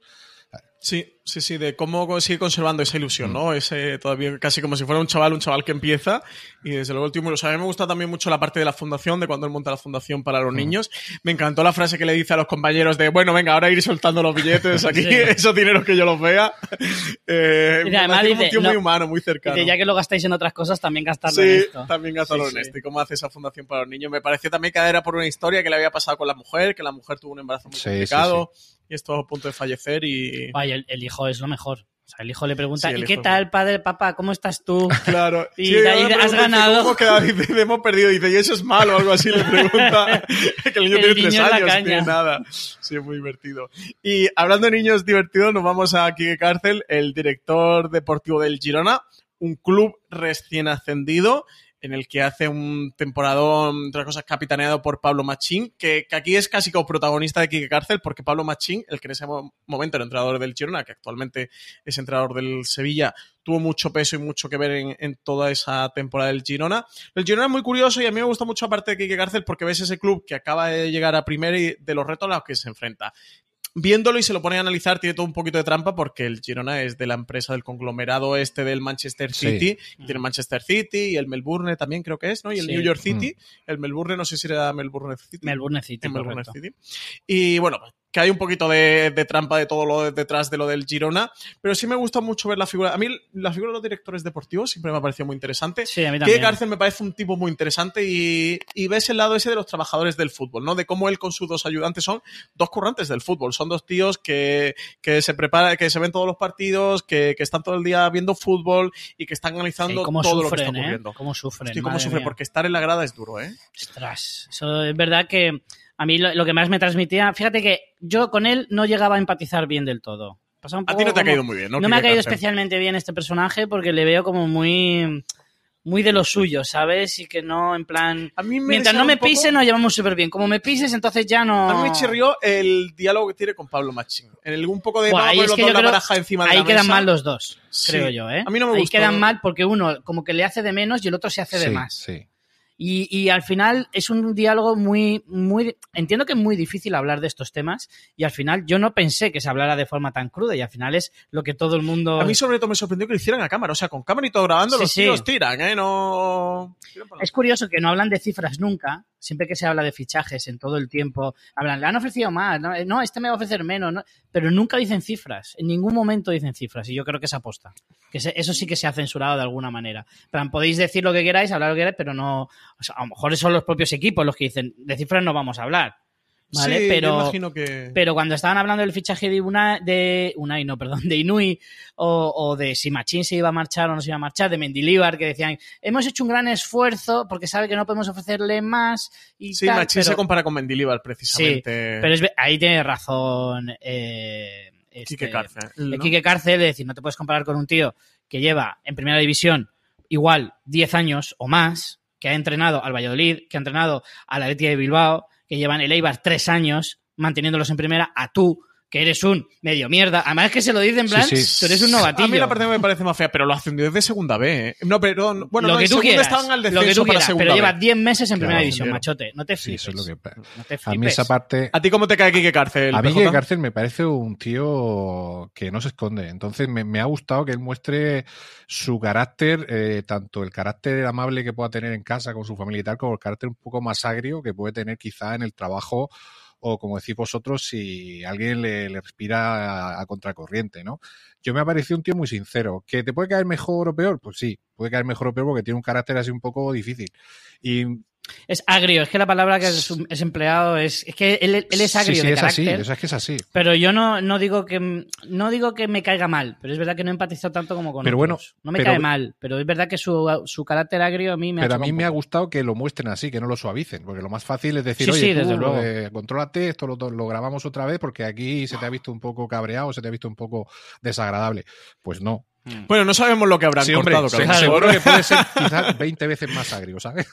Sí, sí, sí, de cómo sigue conservando esa ilusión, mm. ¿no? Ese todavía casi como si fuera un chaval, un chaval que empieza. Y desde luego el último, o sea, a mí me gusta también mucho la parte de la fundación, de cuando él monta la fundación para los mm. niños. Me encantó la frase que le dice a los compañeros de, bueno, venga, ahora ir soltando los billetes aquí, esos dineros que yo los vea. Eh, y además dice, un tío muy humano, muy cercano. ya que lo gastáis en otras cosas, también gastarlo en esto. también gastarlo en esto. Y cómo hace esa fundación para los niños. Me pareció también que era por una historia que le había pasado con la mujer, que la mujer tuvo un embarazo muy complicado y estuvo a punto de fallecer y... Vaya, el, hijo es lo mejor. O sea, el hijo le pregunta, ¿y qué tal, padre, papá? ¿Cómo estás tú? Claro. Y has ganado. ¿Cómo queda? Dice, hemos perdido. Dice, ¿y eso es malo? O algo así le pregunta. que el niño tiene tres años, tiene nada. Sí, es muy divertido. Y hablando de niños divertidos, nos vamos a Quique Cárcel, el director deportivo del Girona, un club recién ascendido en el que hace un temporadón, otras cosas, capitaneado por Pablo Machín, que, que, aquí es casi como protagonista de Quique Cárcel, porque Pablo Machín, el que en ese momento era entrenador del Girona, que actualmente es entrenador del Sevilla, tuvo mucho peso y mucho que ver en, en, toda esa temporada del Girona. El Girona es muy curioso y a mí me gusta mucho aparte de Quique Cárcel porque ves ese club que acaba de llegar a primera y de los retos a los que se enfrenta viéndolo y se lo pone a analizar, tiene todo un poquito de trampa porque el Girona es de la empresa del conglomerado este del Manchester City. Sí. Tiene Manchester City y el Melbourne también creo que es, ¿no? Y el sí. New York City. Mm. El Melbourne, no sé si era Melbourne City. Melbourne City. Melbourne City. Y bueno, que hay un poquito de, de, trampa de todo lo de, detrás de lo del Girona, pero sí me gusta mucho ver la figura. A mí la figura de los directores deportivos siempre me ha parecido muy interesante. Sí, a mí también. Cárcel me parece un tipo muy interesante y, y, ves el lado ese de los trabajadores del fútbol, ¿no? De cómo él con sus dos ayudantes son dos currantes del fútbol, son dos tíos que, que se preparan, que se ven todos los partidos, que, que, están todo el día viendo fútbol y que están analizando sí, todo sufren, lo que está ocurriendo. ¿eh? ¿Cómo sufren? Hostia, cómo sufren, porque estar en la grada es duro, ¿eh? Ostras, eso es verdad que a mí lo, lo, que más me transmitía, fíjate que yo con él no llegaba a empatizar bien del todo. Un a ti no te ha caído muy bien, ¿no? No me ha caído especialmente bien este personaje porque le veo como muy muy de lo suyo, ¿sabes? Y que no, en plan... A mí me mientras no me poco... pise, nos llevamos súper bien. Como me pises, entonces ya no... A mí me chirrió el diálogo que tiene con Pablo Machín. En el, un poco de... Bueno, ahí es que yo la creo, baraja encima de ahí la quedan mesa. mal los dos, Sí. creo yo, ¿eh? A mí no me ahí gustó. quedan mal porque uno como que le hace de menos y el otro se hace de más. Sí. Y, y, al final es un diálogo muy, muy. Entiendo que es muy difícil hablar de estos temas y al final yo no pensé que se hablara de forma tan cruda y al final es lo que todo el mundo. A mí, sobre todo, me sorprendió que lo hicieran a cámara. O sea, con cámara y todo grabando, Sí, los sí. tíos tiran, ¿eh? No. Es curioso que no hablan de cifras nunca. Siempre que se habla de fichajes en todo el tiempo, hablan, le han ofrecido más, no, no este me va a ofrecer menos, no, pero nunca dicen cifras, en ningún momento dicen cifras, y yo creo que es aposta. Que se, eso sí que se ha censurado de alguna manera. Pero podéis decir lo que queráis, hablar lo que queráis, pero no. O sea, a lo mejor son los propios equipos los que dicen, de cifras no vamos a hablar. ¿Vale? Sí, pero, yo imagino que... pero cuando estaban hablando del fichaje de Unai, de Unai no, perdón, de Inui o, o, de si Machín se iba a marchar o no se iba a marchar, de Mendilibar, que decían, hemos hecho un gran esfuerzo porque sabe que no podemos ofrecerle más y Sí, tal, Machín pero, se compara con Mendilibar, precisamente. pero es, ahí tiene razón eh, este, Quique Cárcel. el ¿no? Quique Cárcel, es decir, no te puedes comparar con un tío que lleva en primera división igual 10 años o más, que ha entrenado al Valladolid, que ha entrenado al Atleti de Bilbao, que llevan el Eibar tres años manteniéndolos en primera, a tú, que eres un medio mierda. Además es que se lo dicen en plan, Sí, sí. tú eres un novatillo. A mí la parte me parece más fea, pero lo ascendió desde segunda B. ¿eh? No, pero bueno, lo no, que tú quieras, estaban al lo que tú para quieras, segunda pero B. lleva 10 meses en Claro, primera división, claro. machote. No te Sí, flipes. eso es lo que. No te A mí flipes. esa parte. ¿A ti cómo te cae Quique Cárcel? A mí PJ? que Cárcel me parece un tío que no se esconde. Entonces me, me ha gustado que él muestre su carácter, eh, tanto el carácter amable que pueda tener en casa con su familia y tal, como el carácter un poco más agrio que puede tener quizá en el trabajo o como decís vosotros, si alguien le, respira a, a, contracorriente, ¿no? Yo me ha parecido un tío muy sincero. ¿Que te puede caer mejor o peor? Pues sí, puede caer mejor o peor porque tiene un carácter así un poco difícil. Y Es agrio, es que la palabra que es, es empleado es. Es que él, él es agrio sí, sí, de es carácter. así, eso es que es así. Pero yo no, no digo que no digo que me caiga mal, pero es verdad que no empatizo tanto como con Pero otros. bueno, no me pero- cae mal, pero es verdad que su, su carácter agrio a mí me ha Pero a mí me ha gustado que lo muestren así, que no lo suavicen, porque lo más fácil es decir, Sí, oye, sí, tú, desde luego. eh, contrólate, esto lo, lo grabamos otra vez porque aquí se te ha visto un poco cabreado, se te ha visto un poco desagradable. Pues no. Bueno, no sabemos lo que habrán Sí, hombre, cortado. claro. seguro que puede ser quizás 20 veces más agrio, ¿sabes?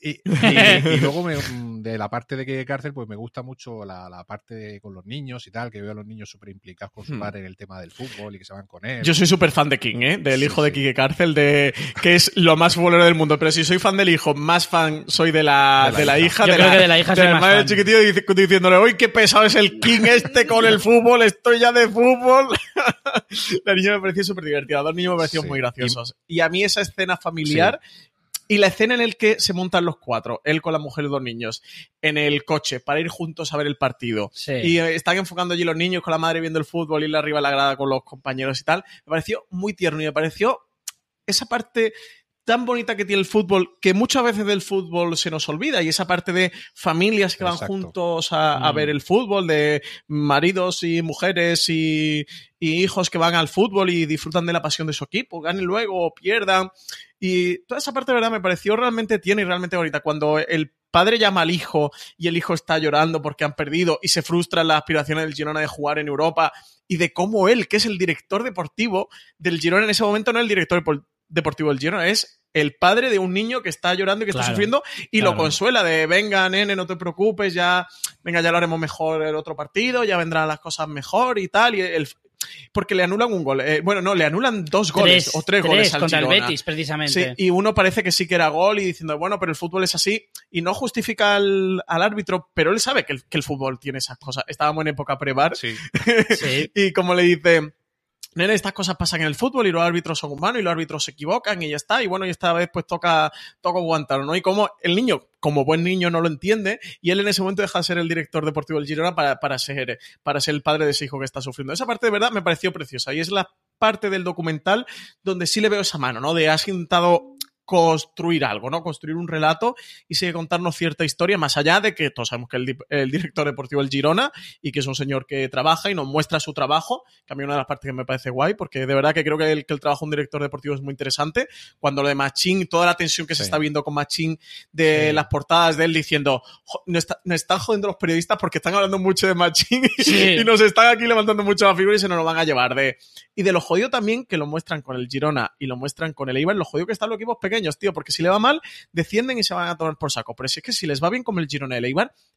Y, y- y luego me- de la parte de que cárcel, pues me gusta mucho la, la parte de- con los niños y tal, que veo a los niños súper implicados con su Hmm. padre en el tema del fútbol y que se van con él. Yo soy súper fan de King, ¿eh? Del Sí, hijo de sí. Quique Cárcel, de, que es lo más futbolero del mundo. Pero si soy fan del hijo, más fan soy de la, De la de la hija. hija. Yo de creo la, que de la hija soy del más madre fan. chiquitillo dic- diciéndole, uy, qué pesado es el King este con el fútbol, estoy ya de fútbol. la niña me pareció súper divertida, los niños me parecieron Sí. muy graciosos. Y, a mí esa escena familiar y la escena en el que se montan los cuatro, él con la mujer y dos niños, en el coche para ir juntos a ver el partido. Sí. Y eh, están enfocando allí los niños con la madre viendo el fútbol y arriba de la grada con los compañeros y tal. Me pareció muy tierno y me pareció esa parte tan bonita que tiene el fútbol, que muchas veces del fútbol se nos olvida, y esa parte de familias que van Exacto. juntos a, a Mm. ver el fútbol, de maridos y mujeres y, y hijos que van al fútbol y disfrutan de la pasión de su equipo, ganen luego o pierdan. Y toda esa parte, de verdad, me pareció realmente tierna y realmente bonita. Cuando el padre llama al hijo y el hijo está llorando porque han perdido y se frustran las aspiraciones del Girona de jugar en Europa y de cómo él, que es el director deportivo del Girona en ese momento, no el director deportivo del Girona, es el padre de un niño que está llorando y que está sufriendo y claro. lo consuela de venga, nene, no te preocupes, ya, venga, ya lo haremos mejor el otro partido, ya vendrán las cosas mejor y tal. Y el, porque le anulan un gol. Eh, bueno, no, le anulan dos goles o tres, goles al contra Girona. el Betis, precisamente. Sí, y uno parece que sí que era gol y diciendo, bueno, pero el fútbol es así y no justifica al, al árbitro, pero él sabe que el, que el fútbol tiene esas cosas. Estábamos en época pre-VAR Sí. Sí. y como le dice, nene, estas cosas pasan en el fútbol y los árbitros son humanos y los árbitros se equivocan y ya está. Y bueno, y esta vez pues toca, toca aguantar, ¿no? Y como el niño, como buen niño, no lo entiende y él en ese momento deja de ser el director deportivo del Girona para, para, ser, para ser el padre de ese hijo que está sufriendo. Esa parte de verdad me pareció preciosa y es la parte del documental donde sí le veo esa mano, ¿no? De has intentado construir algo, ¿no? Construir un relato y sigue contarnos cierta historia, más allá de que todos sabemos que el, di- el director deportivo es Girona y que es un señor que trabaja y nos muestra su trabajo, que a mí una de las partes que me parece guay, porque de verdad que creo que el, que el trabajo de un director deportivo es muy interesante. Cuando lo de Machín, toda la tensión que se Sí. está viendo con Machín de Sí. las portadas de él diciendo, "Jo, nos, está- nos están jodiendo los periodistas porque están hablando mucho de Machín Sí. y nos están aquí levantando mucho la figura y se nos lo van a llevar de... Y de lo jodido también que lo muestran con el Girona y lo muestran con el Eibar, lo jodido que están los equipos pequeños, tío, porque si le va mal, descienden y se van a tomar por saco. Pero si es que si les va bien como el Girona y el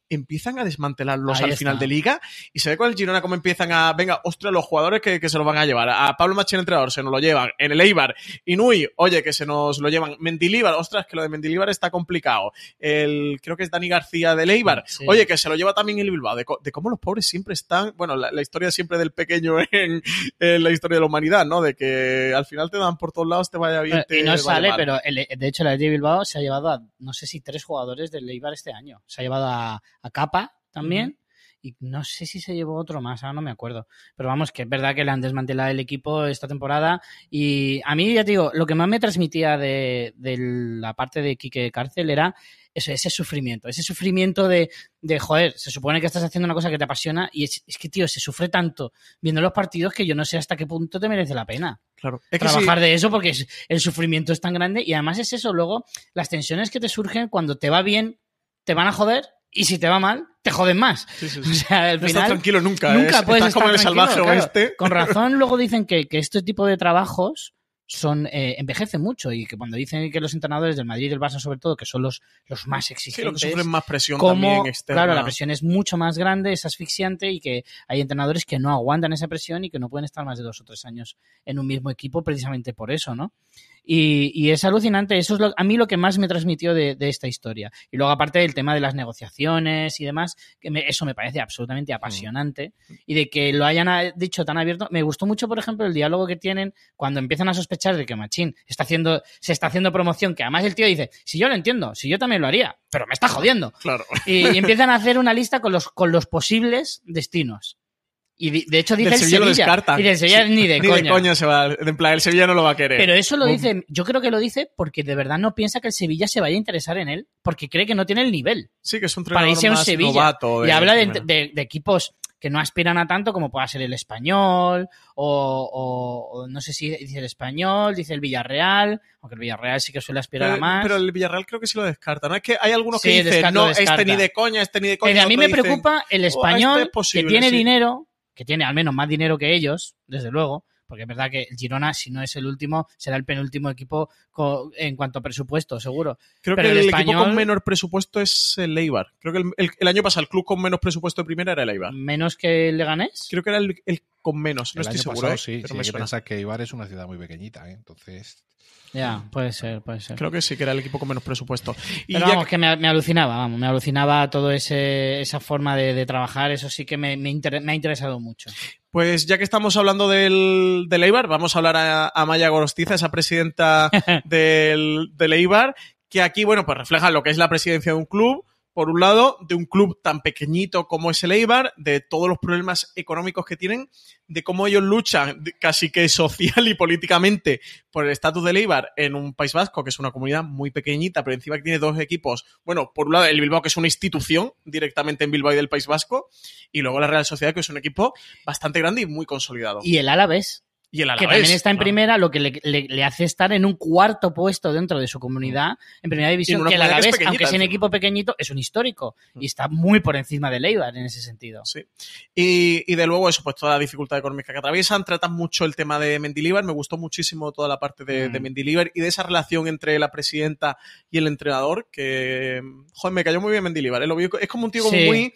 empiezan a desmantelarlos Ahí al está. final de liga y se ve con el Girona como empiezan a, venga, ostras, los jugadores que, que se lo van a llevar. A Pablo Machín, entrenador, se nos lo llevan. En el Eibar, Inui, oye, que se nos lo llevan. Mendilíbar, ostras, que lo de Mendilíbar está complicado. El, creo que es Dani García del Eibar, Sí. oye, que se lo lleva también el Bilbao. De, de cómo los pobres siempre están, bueno, la, la historia siempre del pequeño en, en la historia de la humanidad, ¿no? De que al final te dan por todos lados, te vaya bien. Pero- y no sale, mal. pero el- de hecho el Athletic Bilbao se ha llevado a, no sé si tres jugadores del Eibar este año. Se ha llevado a, a Capa también. Y no sé si se llevó otro más, ahora no me acuerdo. Pero vamos, que es verdad que le han desmantelado el equipo esta temporada. Y a mí, ya te digo, lo que más me transmitía de, de la parte de Quique Cárcel era eso, ese sufrimiento. Ese sufrimiento de, de, joder, se supone que estás haciendo una cosa que te apasiona. Y es, es que, tío, se sufre tanto viendo los partidos que yo no sé hasta qué punto te merece la pena Claro. Es que sí, trabajar de eso porque es- el sufrimiento es tan grande y además es eso, luego las tensiones que te surgen cuando te va bien te van a joder y si te va mal te joden más. sí, sí, O sí. sea, al No estás final tranquilo nunca. nunca es- puedes estás como en el estar salvaje tranquilo, claro. oeste. con razón luego dicen que, que este tipo de trabajos son eh, envejecen mucho y que cuando dicen que los entrenadores del Madrid y del Barça sobre todo que son los, los más Sí, lo que exigentes sufren más presión como, también externa. claro, la presión es mucho más grande, es asfixiante y que hay entrenadores que no aguantan esa presión y que no pueden estar más de dos o tres años en un mismo equipo precisamente por eso, ¿no? Y, y es alucinante, eso es lo- a mí lo que más me transmitió de, de esta historia. Y luego aparte del tema de las negociaciones y demás, que me- eso me parece absolutamente apasionante y de que lo hayan ah, dicho tan abierto. Me gustó mucho, por ejemplo, el diálogo que tienen cuando empiezan a sospechar de que Machín está haciendo, se está haciendo promoción, que además el tío dice, si yo lo entiendo, si yo también lo haría, pero me está jodiendo. Claro. Y, y empiezan a hacer una lista con los, con los posibles destinos. Y de, hecho dice Del el Sevilla lo Sevilla. descartan. Y del Sevilla Sí, ni de Ni coña. de coña se va. En plan, el Sevilla no lo va a querer. Pero eso lo dice, yo creo que lo dice porque de verdad no piensa que el Sevilla se vaya a interesar en él, porque cree que no tiene el nivel. sí, que es un para irse a un más Sevilla. novato. Y habla de, primera. de- de equipos que no aspiran a tanto como pueda ser el español, o, o- o no sé si dice el español, dice el Villarreal, aunque el Villarreal sí que suele aspirar a Pero, más. pero el Villarreal creo que sí lo descarta. No es que hay algunos Sí, que dicen, descarta- no, lo descarta. este ni de coña, este ni de coña. Eh, a mí me dicen, preocupa el "Oh, este español es posible, que tiene sí". dinero, que tiene al menos más dinero que ellos, desde luego, porque es verdad que el Girona, si no es el último, será el penúltimo equipo en cuanto a presupuesto, seguro. Creo pero que el el, equipo con menor presupuesto es el Eibar. Creo que el, el- el año pasado el club con menos presupuesto de primera era el Eibar. Menos que el Leganés. Creo que era el, el con menos, no el estoy año seguro, pasado ¿eh? sí, pero sí, me hay que suena. pensar que Ibar es una ciudad muy pequeñita, ¿eh? entonces Ya, puede ser, puede ser. Creo que sí, que era el equipo con menos presupuesto. Y Pero ya vamos, que me, me alucinaba, vamos, me alucinaba todo ese esa forma de, de trabajar, eso sí que me, me, inter- me ha interesado mucho. Pues ya que estamos hablando del, del Eibar, vamos a hablar a, a Maya Gorostiza, esa presidenta del, del Eibar, que aquí, bueno, pues refleja lo que es la presidencia de un club, por un lado, de un club tan pequeñito como es el Eibar, de todos los problemas económicos que tienen, de cómo ellos luchan casi que social y políticamente por el estatus del Eibar en un País Vasco, que es una comunidad muy pequeñita, pero encima que tiene dos equipos. Bueno, por un lado el Bilbao, que es una institución directamente en Bilbao y del País Vasco, y luego la Real Sociedad, que es un equipo bastante grande y muy consolidado. Y el Alavés, Y el que también está en claro. primera, lo que le, le- le hace estar en un cuarto puesto dentro de su comunidad, en primera división, que el comunidad que es Alavés, aunque sea un equipo pequeñito, es un histórico Mm. y está muy por encima de Leibar en ese sentido. Sí. Y, y de luego eso, pues toda la dificultad económica que atraviesan. Tratan mucho el tema de Mendilibar. Me gustó muchísimo toda la parte de, Mm. de Mendilibar y de esa relación entre la presidenta y el entrenador. Que, joder, me cayó muy bien Mendilibar. ¿eh? Lo vi- es como un tío como muy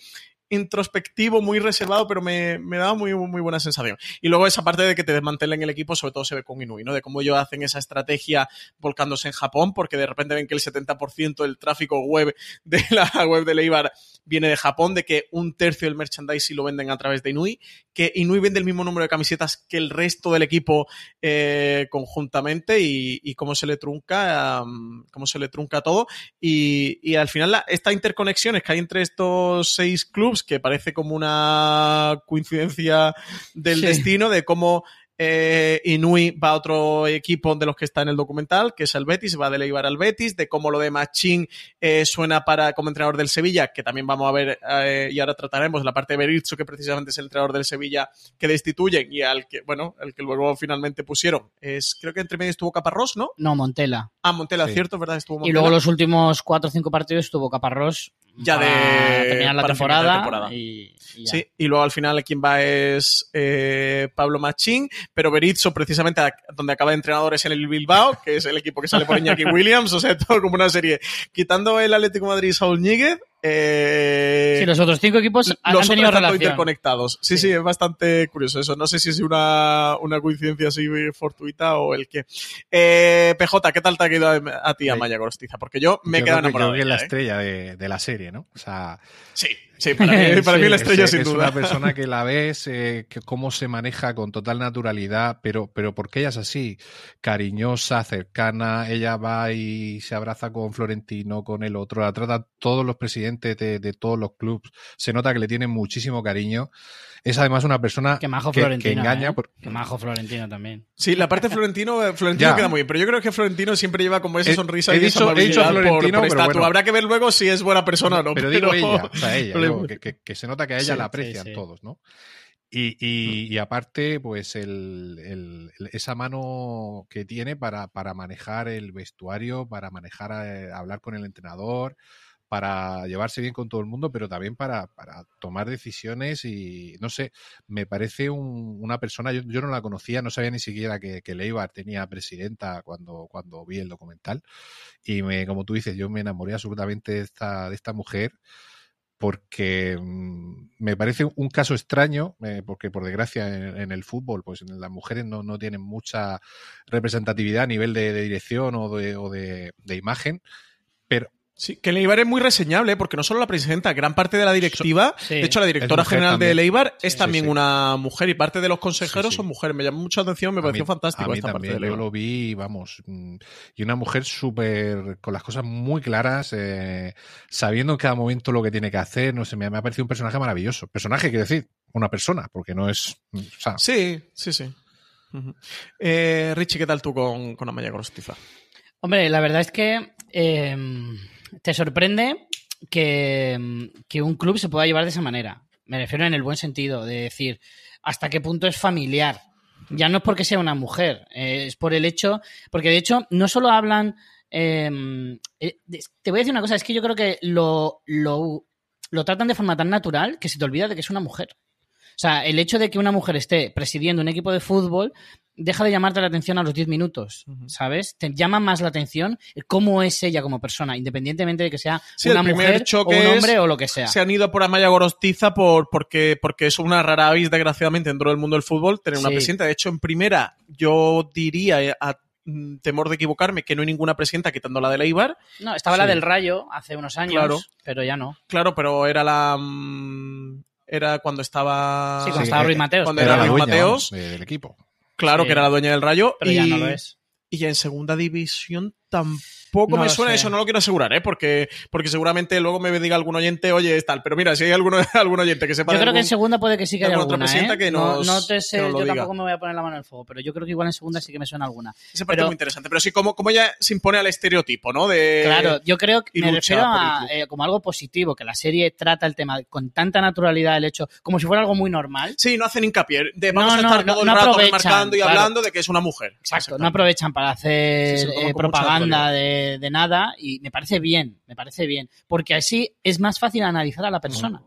introspectivo, muy reservado, pero me, me daba muy, muy buena sensación. Y luego esa parte de que te desmantelen el equipo, sobre todo se ve con Inui, ¿no? De cómo ellos hacen esa estrategia volcándose en Japón, porque de repente ven que el 70% del tráfico web de la web de Leibar viene de Japón, de que un tercio del merchandising lo venden a través de Inui, que Inui vende el mismo número de camisetas que el resto del equipo eh, conjuntamente y, cómo se le trunca, um, cómo se le trunca todo. Y, al final la- esta interconexiones que hay entre estos seis que parece como una coincidencia del Sí. destino, de cómo eh, Inui va a otro equipo de los que está en el documental, que es el Betis, va de Leibar al Betis, de cómo lo de Machín eh, suena para como entrenador del Sevilla, que también vamos a ver eh, y ahora trataremos la parte de Berizzo, que precisamente es el entrenador del Sevilla que destituyen y al que, bueno, el que luego finalmente pusieron. Es, creo que entre medio estuvo Caparrós, ¿no? No, Montela. Ah, Montela, Sí. cierto, ¿verdad? Estuvo Y Montela. luego los últimos cuatro o cinco partidos estuvo Caparrós Ya de- terminar la para temporada. Y, y ya. Sí, y luego al final quien va es eh, Pablo Machín, pero Berizzo precisamente a- donde acaba de entrenador es en el Bilbao, que es el equipo que sale por Iñaki Williams, o sea, todo como una serie. Quitando el Atlético Madrid y Saúl Ñíguez, eh, Sí, los otros cinco equipos han, los han tenido relación. interconectados. Sí, sí, Sí. es bastante curioso eso. No sé si es una, una coincidencia así fortuita o el que. Eh, PJ, ¿qué tal te ha quedado a ti. Amaya Gorostiza? Porque yo me he quedado enamorado. creo que es la ¿eh? estrella de, de la serie, ¿no? O sea, Sí, sí, para mí, para Sí. mí la estrella es, sin es duda. una persona que la ves, eh, que cómo se maneja con total naturalidad, pero, pero porque ella es así, cariñosa, cercana, ella va y se abraza con Florentino, con el otro, la trata todos los presidentes de, de todos los clubes, se nota que le tienen muchísimo cariño. Es además una persona Que majo que, Florentino. que engaña. ¿eh? por- Que majo Florentino también. Sí, la parte de Florentino, eh, Florentino Ya. queda muy bien, pero yo creo que Florentino siempre lleva como esa sonrisa he y esa dicho- he dicho por, Florentino, por pero estatua. bueno. Habrá que ver luego si es buena persona o no. pero digo ella, o sea, ella, que, que- que se nota que a ella Sí, la aprecian sí. todos, ¿no? Y, y- y aparte, pues el, el- el- esa mano que tiene para, para manejar el vestuario, para manejar, hablar con el entrenador, para llevarse bien con todo el mundo, pero también para, para tomar decisiones y, no sé, me parece un- una persona, yo, yo no la conocía, no sabía ni siquiera que, que Leibar tenía presidenta cuando, cuando vi el documental. Y me, como tú dices, yo me enamoré absolutamente de esta, de esta mujer porque mm, me parece un caso extraño, eh, porque por desgracia en, el fútbol, pues las mujeres no, no tienen mucha representatividad a nivel de, de dirección o de, o de- de imagen, pero Sí, que Leibar es muy reseñable, porque no solo la presidenta, gran parte de la directiva, Sí. de hecho la directora general de. Leibar es Sí, también sí. una mujer y parte de los consejeros Sí, sí. son mujeres. Me llamó mucha atención, me a pareció mí- fantástico a mí esta parte de también, yo lo vi, vamos, mm, y una mujer súper, con las cosas muy claras, eh, sabiendo en cada momento lo que tiene que hacer, no sé, me, me ha parecido un personaje maravilloso. Personaje, quiero decir, una persona, porque no es, mm, o sea, Sí, sí, sí. Eh, Richie, ¿qué tal tú con, con Amaya Gorostiza? Hombre, la verdad es que eh, te sorprende que, que un club se pueda llevar de esa manera. Me refiero en el buen sentido, de decir hasta qué punto es familiar. Ya no es porque sea una mujer, eh, es por el hecho, porque de hecho no solo hablan... eh, eh, te voy a decir una cosa, es que yo creo que lo, lo, lo tratan de forma tan natural que se te olvida de que es una mujer. O sea, el hecho de que una mujer esté presidiendo un equipo de fútbol deja de llamarte la atención a los 10 minutos. ¿sabes? Te llama más la atención cómo es ella como persona, independientemente de que sea Sí, una mujer o un es- hombre o lo que sea. Se han ido por Amaya Gorostiza por, porque, porque es una rara avis, desgraciadamente, dentro del mundo del fútbol, tener una presidenta. De hecho, en primera, yo diría, eh, a mm, temor de equivocarme, que no hay ninguna presidenta quitando la de Leibar. No, estaba la del Rayo hace unos años, Claro. pero ya no. Claro, pero era la. mm, Era cuando estaba. Sí, cuando Sí, estaba eh, Ruiz Mateos. cuando era Luis dueña Mateos. del equipo. Claro, Sí. que era la dueña del Rayo. pero y, ya no lo es. Y ya en segunda división Tampoco No me suena sé. eso, no lo quiero asegurar, ¿eh? Porque, porque seguramente luego me diga algún oyente, oye, tal. Pero mira, si hay alguno, algún oyente que sepa Yo de creo que en segunda puede que sí que haya alguna otra alguna, ¿eh? que No- nos- no, te sé, yo diga. tampoco me voy a poner la mano en el fuego, pero yo creo que igual en segunda sí que me suena alguna. Parece Pero- muy interesante. Pero sí, como, como ella se impone al estereotipo, ¿no? De, Claro, yo creo que me refiero a eh, como algo positivo, que la serie trata el tema con tanta naturalidad, el hecho, como si fuera algo muy normal. Sí, no hacen hincapié. De No, vamos a no, estar no- todo el no rato remarcando y claro. hablando de que es una mujer. Exacto, no aprovechan para hacer Sí, eh, propaganda de, de nada y me parece bien, me parece bien, porque así es más fácil analizar a la persona,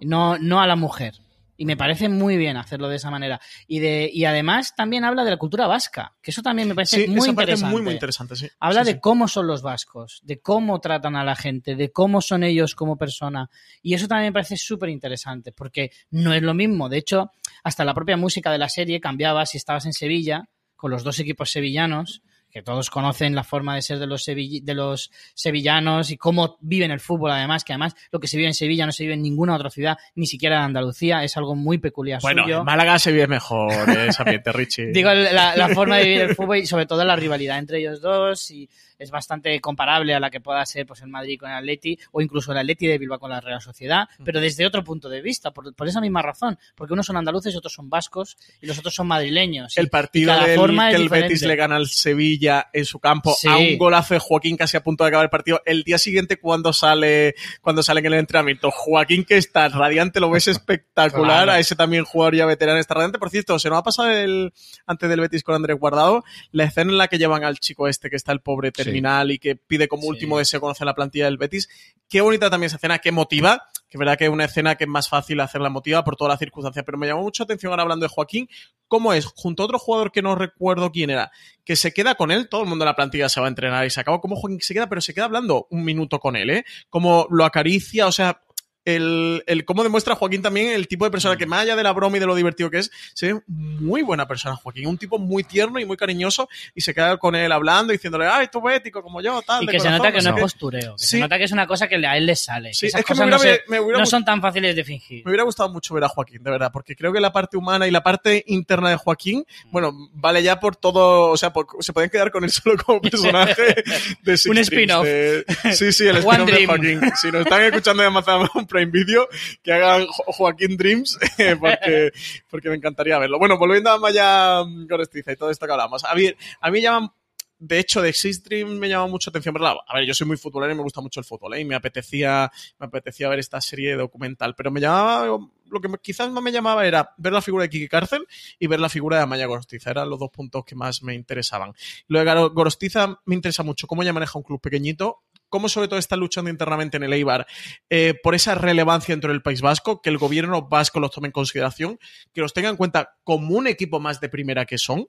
no, no a la mujer. Y me parece muy bien hacerlo de esa manera. Y, de, y además también habla de la cultura vasca, que eso también me parece Sí, muy esa parte interesante. muy, muy interesante, sí. Habla Sí, de cómo son los vascos, de cómo tratan a la gente, de cómo son ellos como persona. Y eso también me parece súper interesante, porque no es lo mismo. De hecho, hasta la propia música de la serie cambiaba si estabas en Sevilla, con los dos equipos sevillanos, que todos conocen la forma de ser de los, sevill- de los sevillanos y cómo viven el fútbol, además, que además lo que se vive en Sevilla no se vive en ninguna otra ciudad, ni siquiera en Andalucía, es algo muy peculiar Bueno, suyo. en Málaga se vive mejor ese ambiente, Richie. Digo, la, la forma de vivir el fútbol y sobre todo la rivalidad entre ellos dos y es bastante comparable a la que pueda ser pues el Madrid con el Atleti o incluso el Atleti de Bilbao con la Real Sociedad, pero desde otro punto de vista, por, por esa misma razón, porque unos son andaluces otros son vascos y los otros son madrileños. El partido del forma que el Betis le gana al Sevilla en su campo Sí. a un golazo de Joaquín casi a punto de acabar el partido. El día siguiente cuando sale cuando sale en el entrenamiento, Joaquín que está radiante, lo ves espectacular. Claro. A ese también jugador ya veterano está radiante. Por cierto, se nos ha pasado el antes del Betis con Andrés Guardado, la escena en la que llevan al chico este que está el pobre Sí. terminal y que pide como Sí. último deseo conocer la plantilla del Betis. Qué bonita también esa escena, qué motiva. Que es verdad que es una escena que es más fácil hacerla emotiva por todas las circunstancias. Pero me llamó mucho atención ahora hablando de Joaquín, cómo es, junto a otro jugador que no recuerdo quién era, que se queda con él, todo el mundo en la plantilla se va a entrenar y se acaba, como Joaquín se queda, pero se queda hablando un minuto con él, ¿eh? Como lo acaricia, o sea, el, el cómo demuestra Joaquín también el tipo de persona que más allá de la broma y de lo divertido que es, se ve muy buena persona Joaquín, un tipo muy tierno y muy cariñoso y se queda con él hablando diciéndole, ay, tú bético como yo, tal. Y que se nota que no es qué". postureo, que Sí. se nota que es una cosa que a él le sale. Sí, que esas es que me hubiera, no, se- me hubiera no son tan fáciles de fingir. me hubiera gustado mucho ver a Joaquín, de verdad, porque creo que la parte humana y la parte interna de Joaquín, bueno, vale ya por todo, o sea, por- se pueden quedar con él solo como personaje de Six Un spin-off. Sí, sí, el spin-off de. Joaquín. Si nos están escuchando de Amazon Prime Video, que hagan Jo- Joaquín Dreams, eh, porque, porque me encantaría verlo. Bueno, volviendo a Maya mm, Gorestiza y todo esto que hablamos. A mí, a mí llaman de hecho, de Six Dream me llama mucho atención verla. A ver, yo soy muy futbolero y me gusta mucho el fútbol, ¿eh? Y me apetecía, me apetecía ver esta serie documental. Pero me llamaba, lo que quizás más me llamaba era ver la figura de Kiki Cárcel y ver la figura de Amaya Gorostiza. Eran los dos puntos que más me interesaban. Lo de Gorostiza me interesa mucho cómo ella maneja un club pequeñito, cómo sobre todo está luchando internamente en el Eibar eh, por esa relevancia dentro del País Vasco, que el gobierno vasco los tome en consideración, que los tenga en cuenta como un equipo más de primera que son.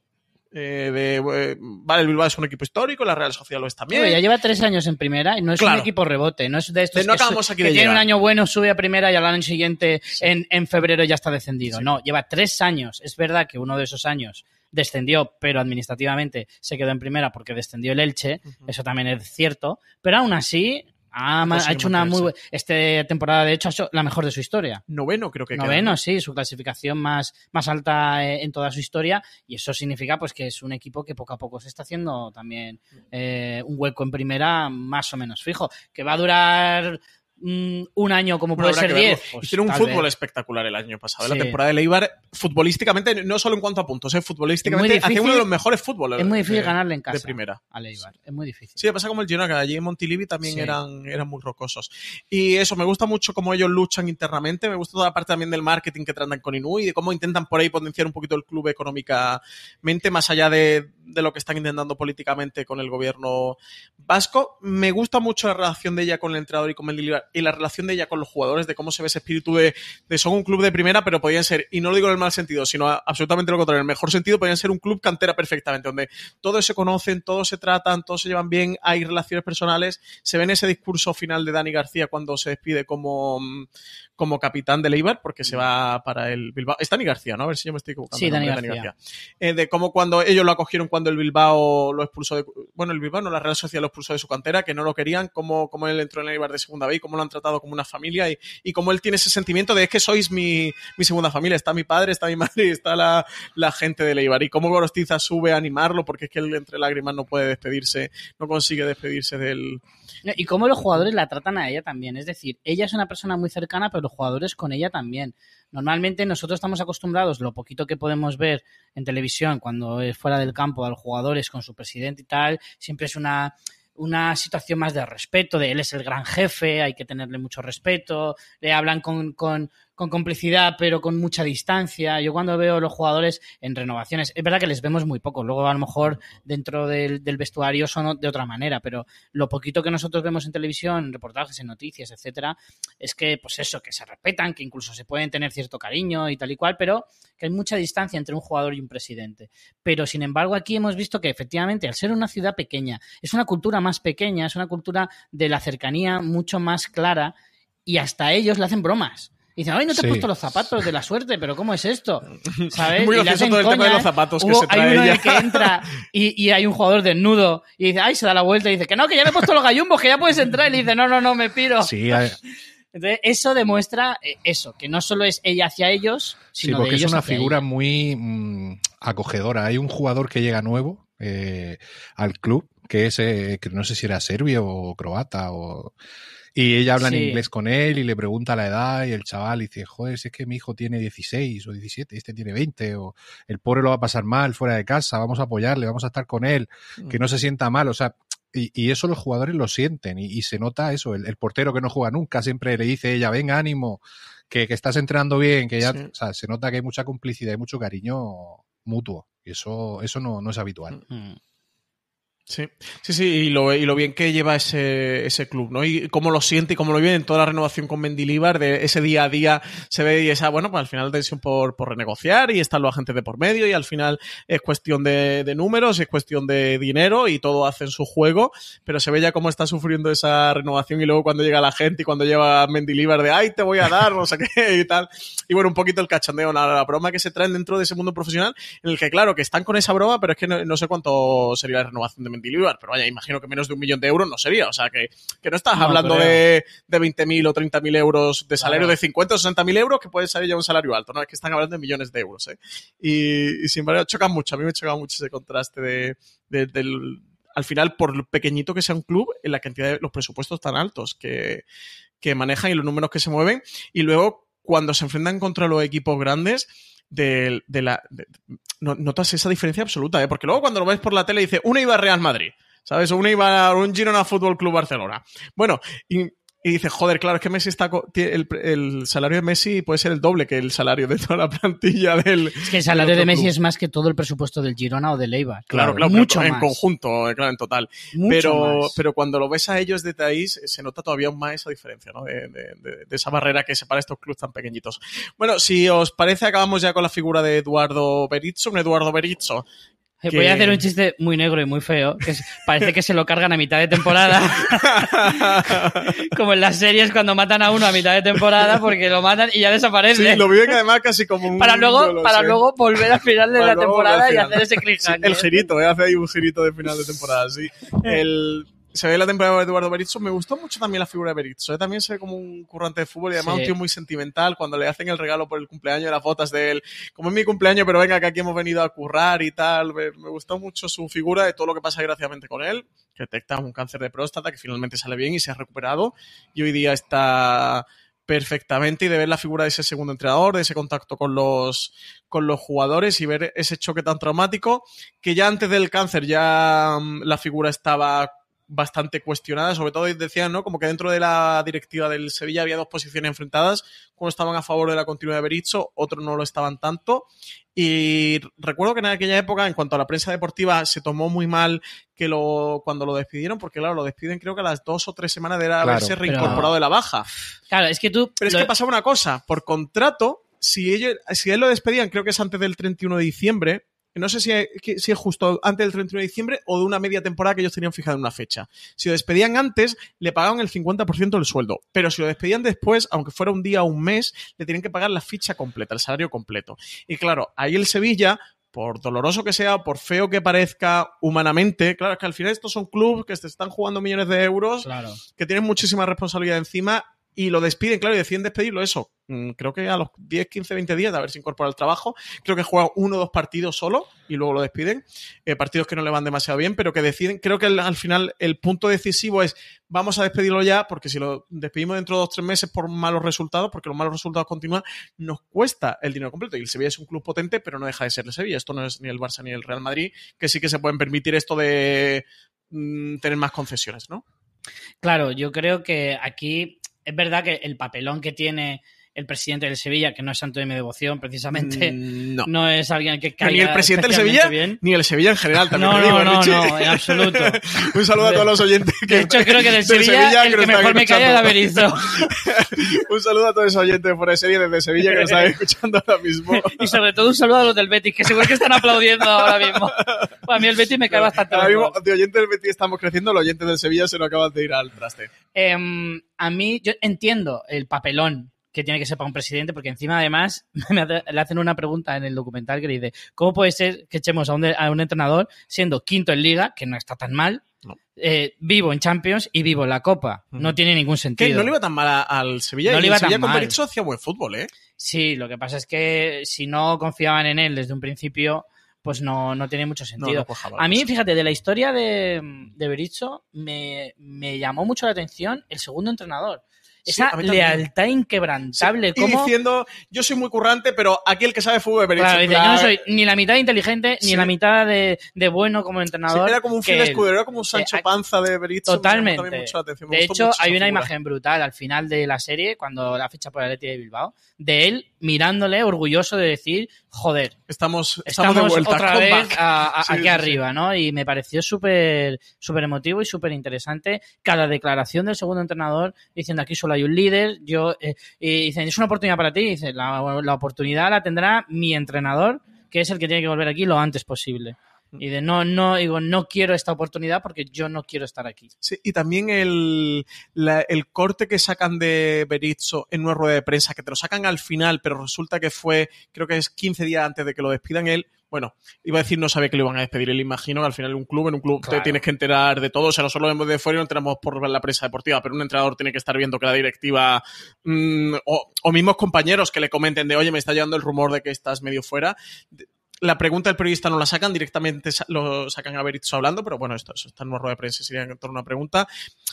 Eh, de, eh, vale, el Bilbao es un equipo histórico, la Real Sociedad lo es también. Ya lleva tres años en primera y no es Claro. un equipo rebote, no es de estos De no que, su- acabamos aquí que de tiene un año bueno, sube a primera y al año siguiente en, en febrero ya está descendido. Sí. No, lleva tres años. Es verdad que uno de esos años descendió, pero administrativamente se quedó en primera porque descendió el Elche, eso también es cierto, pero aún así ha, hecho una muy mantenerse. bu- esta temporada de hecho ha hecho la mejor de su historia. Noveno creo que Noveno, ¿no? sí, su clasificación más, más alta eh, en toda su historia y eso significa pues que es un equipo que poco a poco se está haciendo también eh, un hueco en primera más o menos fijo, que va a durar un año como puede ser que verlo. 10. pues, Hicieron un fútbol vez. espectacular el año pasado. Sí. La temporada de Leibar, futbolísticamente, no solo en cuanto a puntos, eh, futbolísticamente, uno de los mejores fútbol. Es muy difícil de, ganarle en casa de primera. a Leibar, es muy difícil. Sí, pasa como el Girona, que allí en Montilivi también Sí. eran, eran muy rocosos. Y eso, me gusta mucho cómo ellos luchan internamente, me gusta toda la parte también del marketing que tratan con Inui y de cómo intentan por ahí potenciar un poquito el club económicamente, más allá de, de lo que están intentando políticamente con el gobierno vasco. Me gusta mucho la relación de ella con el entrenador y con el Eibar, y la relación de ella con los jugadores, de cómo se ve ese espíritu de, de son un club de primera, pero podían ser, y no lo digo en el mal sentido, sino absolutamente lo contrario, en el mejor sentido, podían ser un club cantera perfectamente, donde todos se conocen, todos se tratan, todos se llevan bien, hay relaciones personales. Se ve en ese discurso final de Dani García cuando se despide como, mm, como capitán de Eibar, porque se va para el Bilbao. Es Dani García, ¿no? A ver si yo me estoy equivocando. Sí, Dani García. Eh, de cómo cuando ellos lo acogieron cuando el Bilbao lo expulsó de... Bueno, el Bilbao no, la Real Sociedad lo expulsó de su cantera, que no lo querían, cómo, cómo él entró en el Eibar de segunda B y cómo lo han tratado como una familia y, y cómo él tiene ese sentimiento de es que sois mi, mi segunda familia. Está mi padre, está mi madre y está la, la gente del Eibar. Y cómo Gorostiza sube a animarlo porque es que él entre lágrimas no puede despedirse, no consigue despedirse del... No, Y cómo los jugadores la tratan a ella también. Es decir, ella es una persona muy cercana, pero los jugadores con ella también. Normalmente nosotros estamos acostumbrados, lo poquito que podemos ver en televisión cuando es fuera del campo a los jugadores con su presidente y tal, siempre es una, una situación más de respeto, de él es el gran jefe, hay que tenerle mucho respeto, le hablan con, con, con complicidad pero con mucha distancia. Yo cuando veo los jugadores en renovaciones, es verdad que les vemos muy poco, luego a lo mejor dentro del, vestuario son de otra manera, pero lo poquito que nosotros vemos en televisión, en reportajes, en noticias, etcétera, es que, pues eso, que se respetan, que incluso se pueden tener cierto cariño y tal y cual, pero que hay mucha distancia entre un jugador y un presidente. Pero, sin embargo, aquí hemos visto que efectivamente, al ser una ciudad pequeña, es una cultura más pequeña, es una cultura de la cercanía mucho más clara y hasta ellos le hacen bromas. Y dicen, ay, no te Sí. has puesto los zapatos de la suerte, pero ¿cómo es esto? ¿Sabes? Muy Y gracioso hacen todo el tema de los zapatos que se trae hay uno en ella. el que entra y, y hay un jugador desnudo y dice, ay, se da la vuelta y dice, que no, que ya me he puesto los gallumbos, que ya puedes entrar. Y le dice, no, no, no, me piro. Sí, Entonces, eso demuestra eh, eso, que no solo es ella hacia ellos, Sí, sino porque de es una hacia figura ella. muy mm, acogedora. Hay un jugador que llega nuevo eh, al club, que es, eh, que no sé si era serbio o croata, o... y ella habla Sí. en inglés con él y le pregunta la edad y el chaval dice, joder, si es que mi hijo tiene 16 o 17, este tiene 20, o el pobre lo va a pasar mal fuera de casa, vamos a apoyarle, vamos a estar con él, que no se sienta mal, o sea... Y, y eso los jugadores lo sienten y, y se nota eso. El, el portero que no juega nunca siempre le dice ella, venga, ánimo, que, que estás entrenando bien, que ya, Sí. o sea, se nota que hay mucha complicidad y mucho cariño mutuo. Y eso, eso no, no es habitual. Mm. Sí, sí, sí, y lo, y lo bien que lleva ese, ese club, ¿no? Y cómo lo siente y cómo lo vive en toda la renovación con Mendilibar, de ese día a día se ve y esa, bueno, pues al final tensión por, por renegociar y están los agentes de por medio y al final es cuestión de, de números, es cuestión de dinero y todo hacen su juego, pero se ve ya cómo está sufriendo esa renovación y luego cuando llega la gente y cuando lleva Mendilibar de, ay, te voy a dar, no sé qué y tal. Y bueno, un poquito el cachondeo, la, la broma que se traen dentro de ese mundo profesional en el que, claro, que están con esa broma, pero es que no, no sé cuánto sería la renovación de Mendilibar, pero vaya, imagino que menos de un millón de euros no sería, o sea, que, que no estás No hablando de, de 20.000 o 30.000 euros de salario Claro. de 50 o 60.000 euros, que puede salir ya un salario alto, ¿no? Es que están hablando de millones de euros, ¿eh? Y, y sin embargo, chocan mucho, a mí me choca mucho ese contraste de, de- del... Al final, por pequeñito que sea un club, en la cantidad de los presupuestos tan altos que, que manejan y los números que se mueven, y luego cuando se enfrentan contra los equipos grandes, de, de la, de- no- notas esa diferencia absoluta, ¿eh? porque luego cuando lo ves por la tele dice una iba a Real Madrid, ¿sabes? Una iba a un Girona Fútbol Club Barcelona. Bueno, y dices, joder, claro, es que Messi está. El, el salario de Messi puede ser el doble que el salario de toda la plantilla del. Es que el salario de Messi club. es más que todo el presupuesto del Girona o del Eibar. Claro, claro, mucho en más. conjunto, eh, claro, en total. Mucho pero, más. pero cuando lo ves a ellos desde ahí, se nota todavía aún más esa diferencia, ¿no? De, de- de- de esa barrera que separa estos clubes tan pequeñitos. Bueno, si os parece, acabamos ya con la figura de Eduardo Berizzo. Un Eduardo Berizzo que- Voy a hacer un chiste muy negro y muy feo, que es- parece que se lo cargan a mitad de temporada, como en las series cuando matan a uno a mitad de temporada porque lo matan y ya desaparece. Sí, lo viven además casi como un. para luego, para sé. luego volver al final de Para la temporada y hacer ese Sí, cliffhanger. el girito, ¿eh? hace ahí un girito de final de temporada, sí. El, se ve la temporada de Eduardo Berizzo. Me gustó mucho también la figura de Berizzo. ¿eh? También se ve como un currante de fútbol y además Sí. un tío muy sentimental cuando le hacen el regalo por el cumpleaños de las fotos de él. Como es mi cumpleaños, pero venga, que aquí hemos venido a currar y tal. Me, me gustó mucho su figura de todo lo que pasa desgraciadamente con él. Que detecta un cáncer de próstata que finalmente sale bien y se ha recuperado. Y hoy día está perfectamente y de ver la figura de ese segundo entrenador, de ese contacto con los, con los jugadores y ver ese choque tan traumático que ya antes del cáncer ya mm, la figura estaba bastante cuestionada, sobre todo decían, ¿no? Como que dentro de la directiva del Sevilla había dos posiciones enfrentadas, uno estaban a favor de la continuidad de Berizzo, otros no lo estaban tanto. Y recuerdo que en aquella época, en cuanto a la prensa deportiva, se tomó muy mal que lo cuando lo despidieron, porque claro, lo despiden creo que a las dos o tres semanas de Claro, haberse pero- reincorporado de la baja. Claro, es que tú... Pero es lo- que pasaba una cosa, por contrato, si ellos, si él lo despedían, creo que es antes del 31 de diciembre, no sé si es, si es justo antes del 31 de diciembre o de una media temporada que ellos tenían fijada en una fecha. Si lo despedían antes, le pagaban el 50% del sueldo, pero si lo despedían después, aunque fuera un día o un mes, le tenían que pagar la ficha completa, el salario completo. Y claro, ahí el Sevilla por doloroso que sea, por feo que parezca humanamente, claro, es que al final estos son clubes que se están jugando millones de euros, Claro. que tienen muchísima responsabilidad encima y lo despiden, claro, y deciden despedirlo eso. mm, Creo que a los 10, 15, 20 días de haberse incorporado al trabajo, creo que juega uno o dos partidos solo y luego lo despiden. Eh, partidos que no le van demasiado bien, pero que deciden, creo que al final el punto decisivo es vamos a despedirlo ya, porque si lo despedimos dentro de dos o tres meses por malos resultados, porque los malos resultados continúan, nos cuesta el dinero completo. Y el Sevilla es un club potente, pero no deja de ser el Sevilla. Esto no es ni el Barça ni el Real Madrid, que sí que se pueden permitir esto de mm, tener más concesiones, ¿no? Claro, yo creo que aquí es verdad que el papelón que tiene el presidente del Sevilla, que no es santo de mi devoción, precisamente, Mm, no. no es alguien que caiga ni el presidente del Sevilla, bien. ni el Sevilla en general, también No, digo, no, no, no, en absoluto. Un saludo a todos los oyentes. Que De hecho, creo que del Sevilla, el nos que están mejor me cae es escuchando. Berizzo. Un saludo a todos esos oyentes fuera de serie desde Sevilla que nos están escuchando ahora mismo. Y sobre todo un saludo a los del Betis, que seguro que están aplaudiendo ahora mismo. Pues a mí el Betis me cae bastante Ahora mismo, de oyentes del Betis estamos creciendo, los oyentes del Sevilla se nos acaban de ir al traste. Em, a mí, yo entiendo el papelón que tiene que ser para un presidente, porque encima además me hace- le hacen una pregunta en el documental que le dice, ¿cómo puede ser que echemos a un, de- a un entrenador siendo quinto en liga, que no está tan mal, No. eh, vivo en Champions y vivo en la Copa? No tiene ningún Que sentido. no le iba tan mal a- al Sevilla. No y le el iba tan Sevilla con mal. Berizzo hacía buen fútbol, ¿eh? Sí, lo que pasa es que si no confiaban en él desde un principio, pues no, no tiene mucho sentido. no. A mí, fíjate, de la historia de, de Berizzo, me, me llamó mucho la atención el segundo entrenador. Sí, Esa lealtad inquebrantable. y como diciendo, yo soy muy currante, pero aquí el que sabe fútbol Berizzo. Claro, dice, yo no soy ni la mitad inteligente ni Sí. la mitad de, de bueno como sí, entrenador. era como un fiel escudero, era como un Sancho Eh, Panza de Berizzo. me Totalmente. mucho la atención, me De hecho, hay una figura. imagen brutal al final de la serie, cuando la ficha por el Athletic de Bilbao, de él mirándole orgulloso de decir, joder, Estamos, estamos, estamos, de vuelta. otra vez back. a- a- Sí, aquí sí, arriba, ¿no? Y me pareció súper súper emotivo y súper interesante cada declaración del segundo entrenador diciendo aquí solo hay un líder, yo eh, y dicen es una oportunidad para ti, y dice la, la oportunidad la tendrá mi entrenador, que es el que tiene que volver aquí lo antes posible. Y de no, no, digo, no quiero esta oportunidad porque yo no quiero estar aquí. Sí, y también el, la- el corte que sacan de Berizzo en una rueda de prensa, que te lo sacan al final, pero resulta que fue, creo que es 15 días antes de que lo despidan él. Bueno, iba a decir no sabía que lo iban a despedir. Él imagino que al final un club, en un club Claro. te tienes que enterar de todo. O sea, no solo de fuera y no enteramos por la prensa deportiva, pero un entrenador tiene que estar viendo que la directiva mm, o, o mismos compañeros que le comenten de oye, me está llegando el rumor de que estás medio fuera. La pregunta del periodista no la sacan, directamente lo sacan a Berizzo hablando, pero bueno, esto, eso está en una rueda de prensa, sería en torno a una pregunta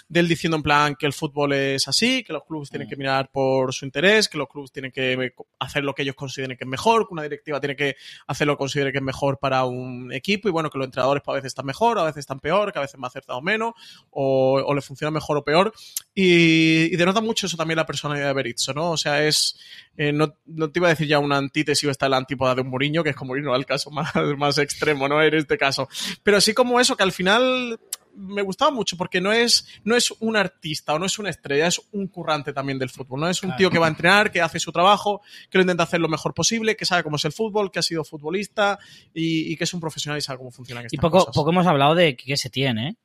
de él diciendo en plan que el fútbol es así, que los clubes tienen que mirar por su interés, que los clubes tienen que hacer lo que ellos consideren que es mejor, que una directiva tiene que hacer lo que considere que es mejor para un equipo y bueno, que los entrenadores pues, a veces están mejor, a veces están peor, que a veces más acertado o menos, o, o le funciona mejor o peor. Y, y denota mucho eso también la personalidad de Berizzo, ¿no? O sea, es, eh, no, no te iba a decir ya una antítesis o está la antípoda de un Mourinho, que es como irnos al caso más, más extremo, ¿no? En este caso. Pero así como eso, que al final me gustaba mucho porque no es, no es un artista o no es una estrella, es un currante también del fútbol, ¿no? Es un Claro. tío que va a entrenar, que hace su trabajo, que lo intenta hacer lo mejor posible, que sabe cómo es el fútbol, que ha sido futbolista y, y que es un profesional y sabe cómo funcionan estas Y poco, cosas. poco hemos hablado de qué se tiene, ¿eh?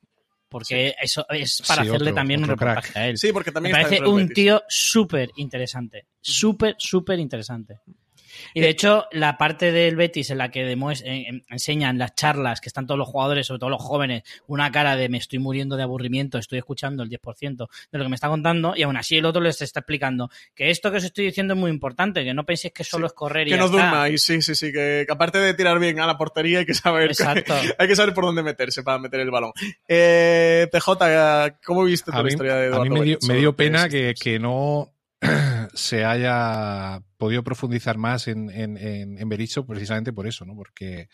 Porque eso es para Sí, hacerle otro- también un crack. reportaje a él. Sí, porque Me también está parece un tío súper interesante. Súper, súper interesante. Y de hecho, la parte del Betis en la que en- en- enseñan las charlas que están todos los jugadores, sobre todo los jóvenes, una cara de me estoy muriendo de aburrimiento, estoy escuchando el 10% de lo que me está contando, y aún así el otro les está explicando que esto que os estoy diciendo es muy importante, que no penséis que solo Sí, es correr y Que ya no está. durmáis, sí, sí, sí, que, que aparte de tirar bien a la portería hay que saber Exacto. hay que saber por dónde meterse para meter el balón. Eh, PJ, ¿cómo viste tu A mí, historia de a Eduardo mí me dio, me dio pena que, que no se haya podido profundizar más en, en, en, en Berizzo precisamente por eso, ¿no? Porque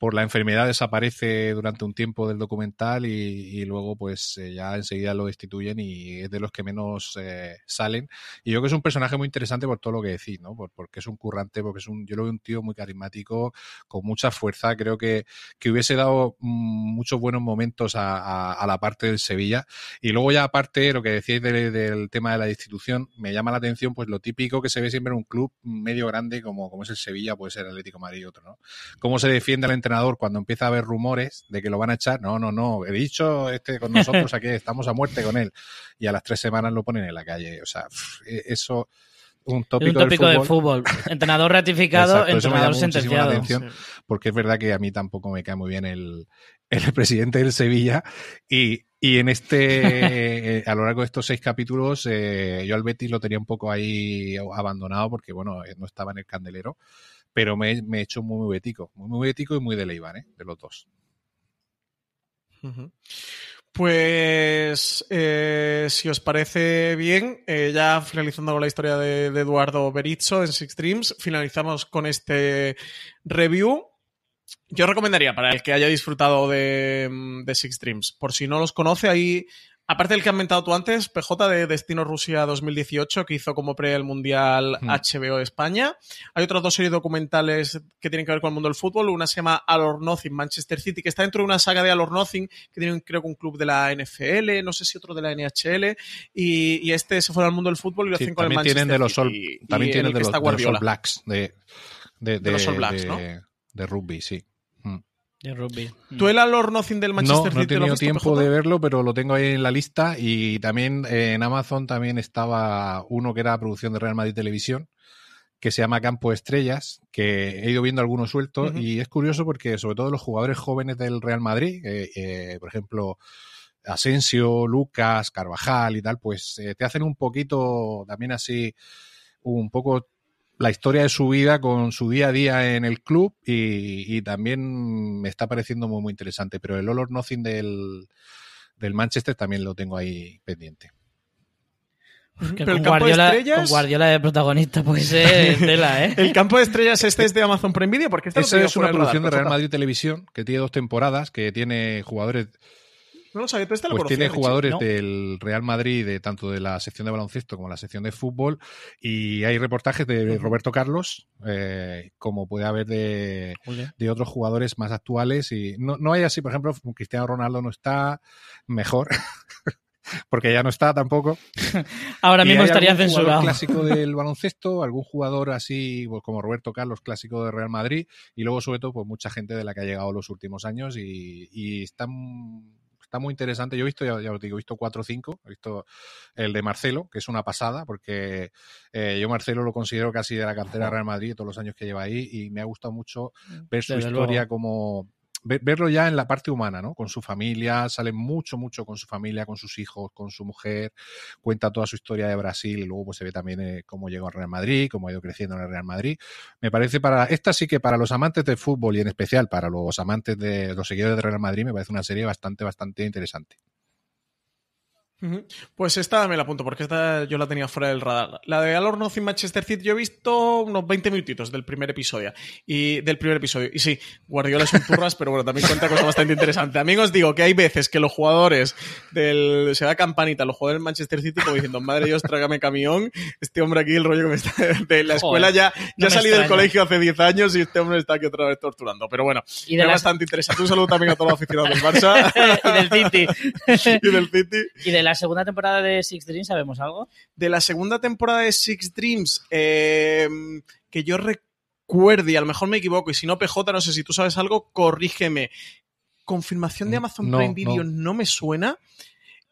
por la enfermedad desaparece durante un tiempo del documental y, luego pues eh, ya enseguida lo destituyen y es de los que menos eh, salen. Y yo creo que es un personaje muy interesante por todo lo que decís, ¿no? porque es un currante, porque es un, yo lo veo un tío muy carismático, con mucha fuerza. Creo que, que hubiese dado mm, muchos buenos momentos a, a, la parte del Sevilla. Y luego ya aparte, lo que decíais del tema de la destitución, me llama la atención pues lo típico que se ve siempre en un club medio grande como, como es el Sevilla, puede ser Atlético Madrid y otro, ¿no? Cómo se defiende al entrenador cuando empieza a haber rumores de que lo van a echar. No, no, no. He dicho este con nosotros aquí, estamos a muerte con él. Y a las tres semanas lo ponen en la calle. O sea, e, eso. Un tópico, un tópico de fútbol. Entrenador ratificado, entrenador sentenciado. Atención, Porque es verdad que a mí tampoco me cae muy bien el, el presidente del Sevilla. Y, y en este, eh, a lo largo de estos seis capítulos, eh, yo al Betis lo tenía un poco ahí abandonado porque, bueno, no estaba en el candelero pero me, he hecho muy, muy bético, muy, muy bético y muy de Leibar, ¿eh? de los dos. Pues eh, si os parece bien, eh, ya finalizando con la historia de, Eduardo Berizzo en Six Dreams, finalizamos con este review. Yo recomendaría para el que haya disfrutado de, de Six Dreams, por si no los conoce, ahí Aparte del que has mentado tú antes, PJ de Destino Rusia 2018, que hizo como pre el Mundial HBO hmm. España. Hay otras dos series documentales que tienen que ver con el mundo del fútbol. Una se llama All or Nothing Manchester City, que está dentro de una saga de All or Nothing, que tiene creo que un club de la NFL, no sé si otro de la NHL. Y, este se fue al mundo del fútbol y lo hacen con el Manchester tienen de los City. también tienen de los, All Blacks, de, los All Blacks, ¿no? De rugby, sí. De rugby. ¿Tú el Nothing del Manchester City? No, he tenido tiempo de verlo, pero lo tengo ahí en la lista. Y también eh, en Amazon también estaba uno que era producción de Real Madrid Televisión, que se llama Campo Estrellas, que he ido viendo algunos sueltos. Y es curioso porque, sobre todo, los jugadores jóvenes del Real Madrid, eh, eh, por ejemplo, Asensio, Lucas, Carvajal y tal, pues te hacen un poquito también así, un poco la historia de su vida con su día a día en el club y, también me está pareciendo muy, muy interesante. Pero el All or Nothing del, del Manchester también lo tengo ahí pendiente. Pero con, Guardiola, con Guardiola de protagonista puede ser tela, ¿eh? el campo de estrellas este es de Amazon Prime Video porque este es una producción de Real Madrid Televisión que tiene dos temporadas, que tiene jugadores no lo sabía, pues tiene jugadores del Real Madrid, de tanto de la sección de baloncesto como la sección de fútbol, y hay reportajes de Roberto Carlos, eh, como puede haber de, de, otros jugadores más actuales. Y no, no hay así, por ejemplo, Cristiano Ronaldo no está mejor. porque ya no está tampoco. Ahora mismo estaría censurado. clásico del baloncesto, algún jugador así pues, como Roberto Carlos, clásico de Real Madrid, y luego sobre todo pues mucha gente de la que ha llegado los últimos años y, y están está muy interesante. Yo he visto, ya, os digo, he visto cuatro o cinco. He visto el de Marcelo, que es una pasada, porque eh, yo Marcelo lo considero casi de la cantera Real Madrid todos los años que lleva ahí y me ha gustado mucho mm, ver su historia como verlo ya en la parte humana, ¿no? Con su familia, sale mucho, mucho con su familia, con sus hijos, con su mujer, cuenta toda su historia de Brasil y luego pues se ve también eh, cómo llegó al Real Madrid, cómo ha ido creciendo en el Real Madrid. Me parece para, esta sí que para los amantes del fútbol y en especial para los amantes de los seguidores del Real Madrid me parece una serie bastante, bastante interesante. Pues esta me la apunto, porque esta yo la tenía fuera del radar. La de Alor Nothing Manchester City, yo he visto unos 20 minutitos del primer episodio. Y del primer episodio. Y sí, Guardiola es un turras, pero bueno, también cuenta cosa bastante interesante. Amigos, digo que hay veces que los jugadores del. Se da campanita, los jugadores del Manchester City, como diciendo, madre Dios, trágame camión. Este hombre aquí, el rollo que me está. De la escuela ya, ya salí del colegio hace 10 años y este hombre está aquí otra vez torturando. Pero bueno, y es bastante interesante. Un saludo también a todos los aficionados del Barça. y del City. y del City. Y de la segunda temporada de Six Dreams sabemos algo? De la segunda temporada de Six Dreams, eh, que yo recuerde, y a lo mejor me equivoco, y si no, PJ, no sé si tú sabes algo, corrígeme. Confirmación de mm, Amazon Prime Video no. me suena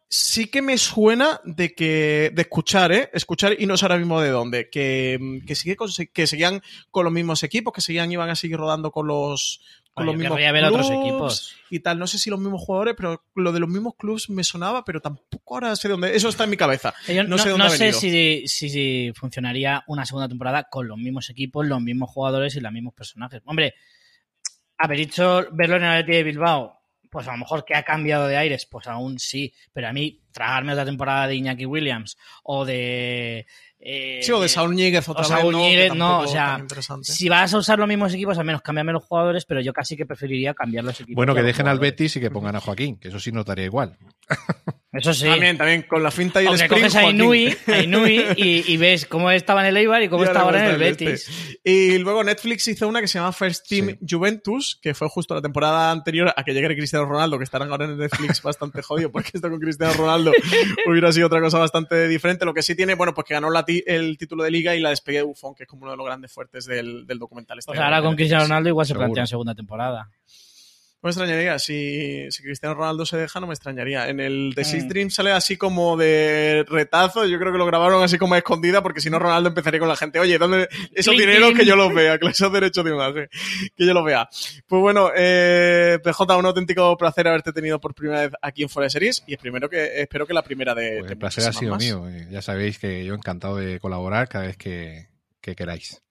sí que me suena de que de escuchar, ¿eh? Escuchar y no sé ahora mismo de dónde, que, que sigue que seguían con los mismos equipos, que seguían iban a seguir rodando con los con los mismos ver otros equipos y tal. No sé si los mismos jugadores, pero lo de los mismos clubs me sonaba, pero tampoco ahora sé dónde. Eso está en mi cabeza. no, sé, dónde sé si, si, funcionaría una segunda temporada con los mismos equipos, los mismos jugadores y los mismos personajes. Hombre, haber dicho verlo en el Atleti de Bilbao pues a lo mejor que ha cambiado de aires, pues aún sí, pero a mí tragarme otra temporada de Iñaki Williams o de... Eh, sí, o de Saúl Ñíguez otra o Saúl Ñíguez, no, o sea, si vas a usar los mismos equipos, al menos cámbiame los jugadores, pero yo casi que preferiría cambiar los equipos. Bueno, que dejen al Betis y que pongan a Joaquín, que eso sí notaría igual. Eso sí. También, también, con la finta y el sprint. coges a Inui, a Inui y, y, ves cómo estaba en el Eibar y cómo está ahora en el Betis. Y luego Netflix hizo una que se llama First Team Juventus, que fue justo la temporada anterior a que llegue Cristiano Ronaldo, que estarán ahora en Netflix bastante jodido, porque esto con Cristiano Ronaldo hubiera sido otra cosa bastante diferente. Lo que sí tiene, bueno, pues que ganó la el título de liga y la despegue de Buffon, que es como uno de los grandes fuertes del, del documental. Este ahora con Cristiano Ronaldo igual se plantea en segunda temporada. No me extrañaría. Si, si, Cristiano Ronaldo se deja, no me extrañaría. En el de Six mm. Dream sale así como de retazo. Yo creo que lo grabaron así como a escondida, porque si no, Ronaldo empezaría con la gente. Oye, ¿dónde esos dineros que yo los vea? Que esos derechos de más, que yo los vea. Pues bueno, eh, PJ, un auténtico placer haberte tenido por primera vez aquí en Fuera Series. Y es primero que, espero que la primera de. Pues el placer ha sido mío. Eh. Ya sabéis que yo encantado de colaborar cada vez que, que queráis.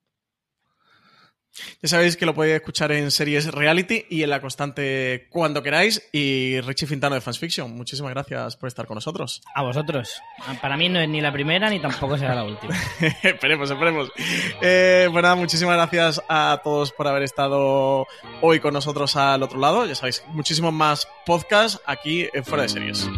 Ya sabéis que lo podéis escuchar en series reality y en la constante cuando queráis. Y Richie Fintano de Fans Fiction, muchísimas gracias por estar con nosotros. A vosotros. Para mí no es ni la primera ni tampoco será la última. esperemos, esperemos. Eh, pues muchísimas gracias a todos por haber estado hoy con nosotros al otro lado. Ya sabéis, muchísimos más podcasts aquí en Fuera de Series.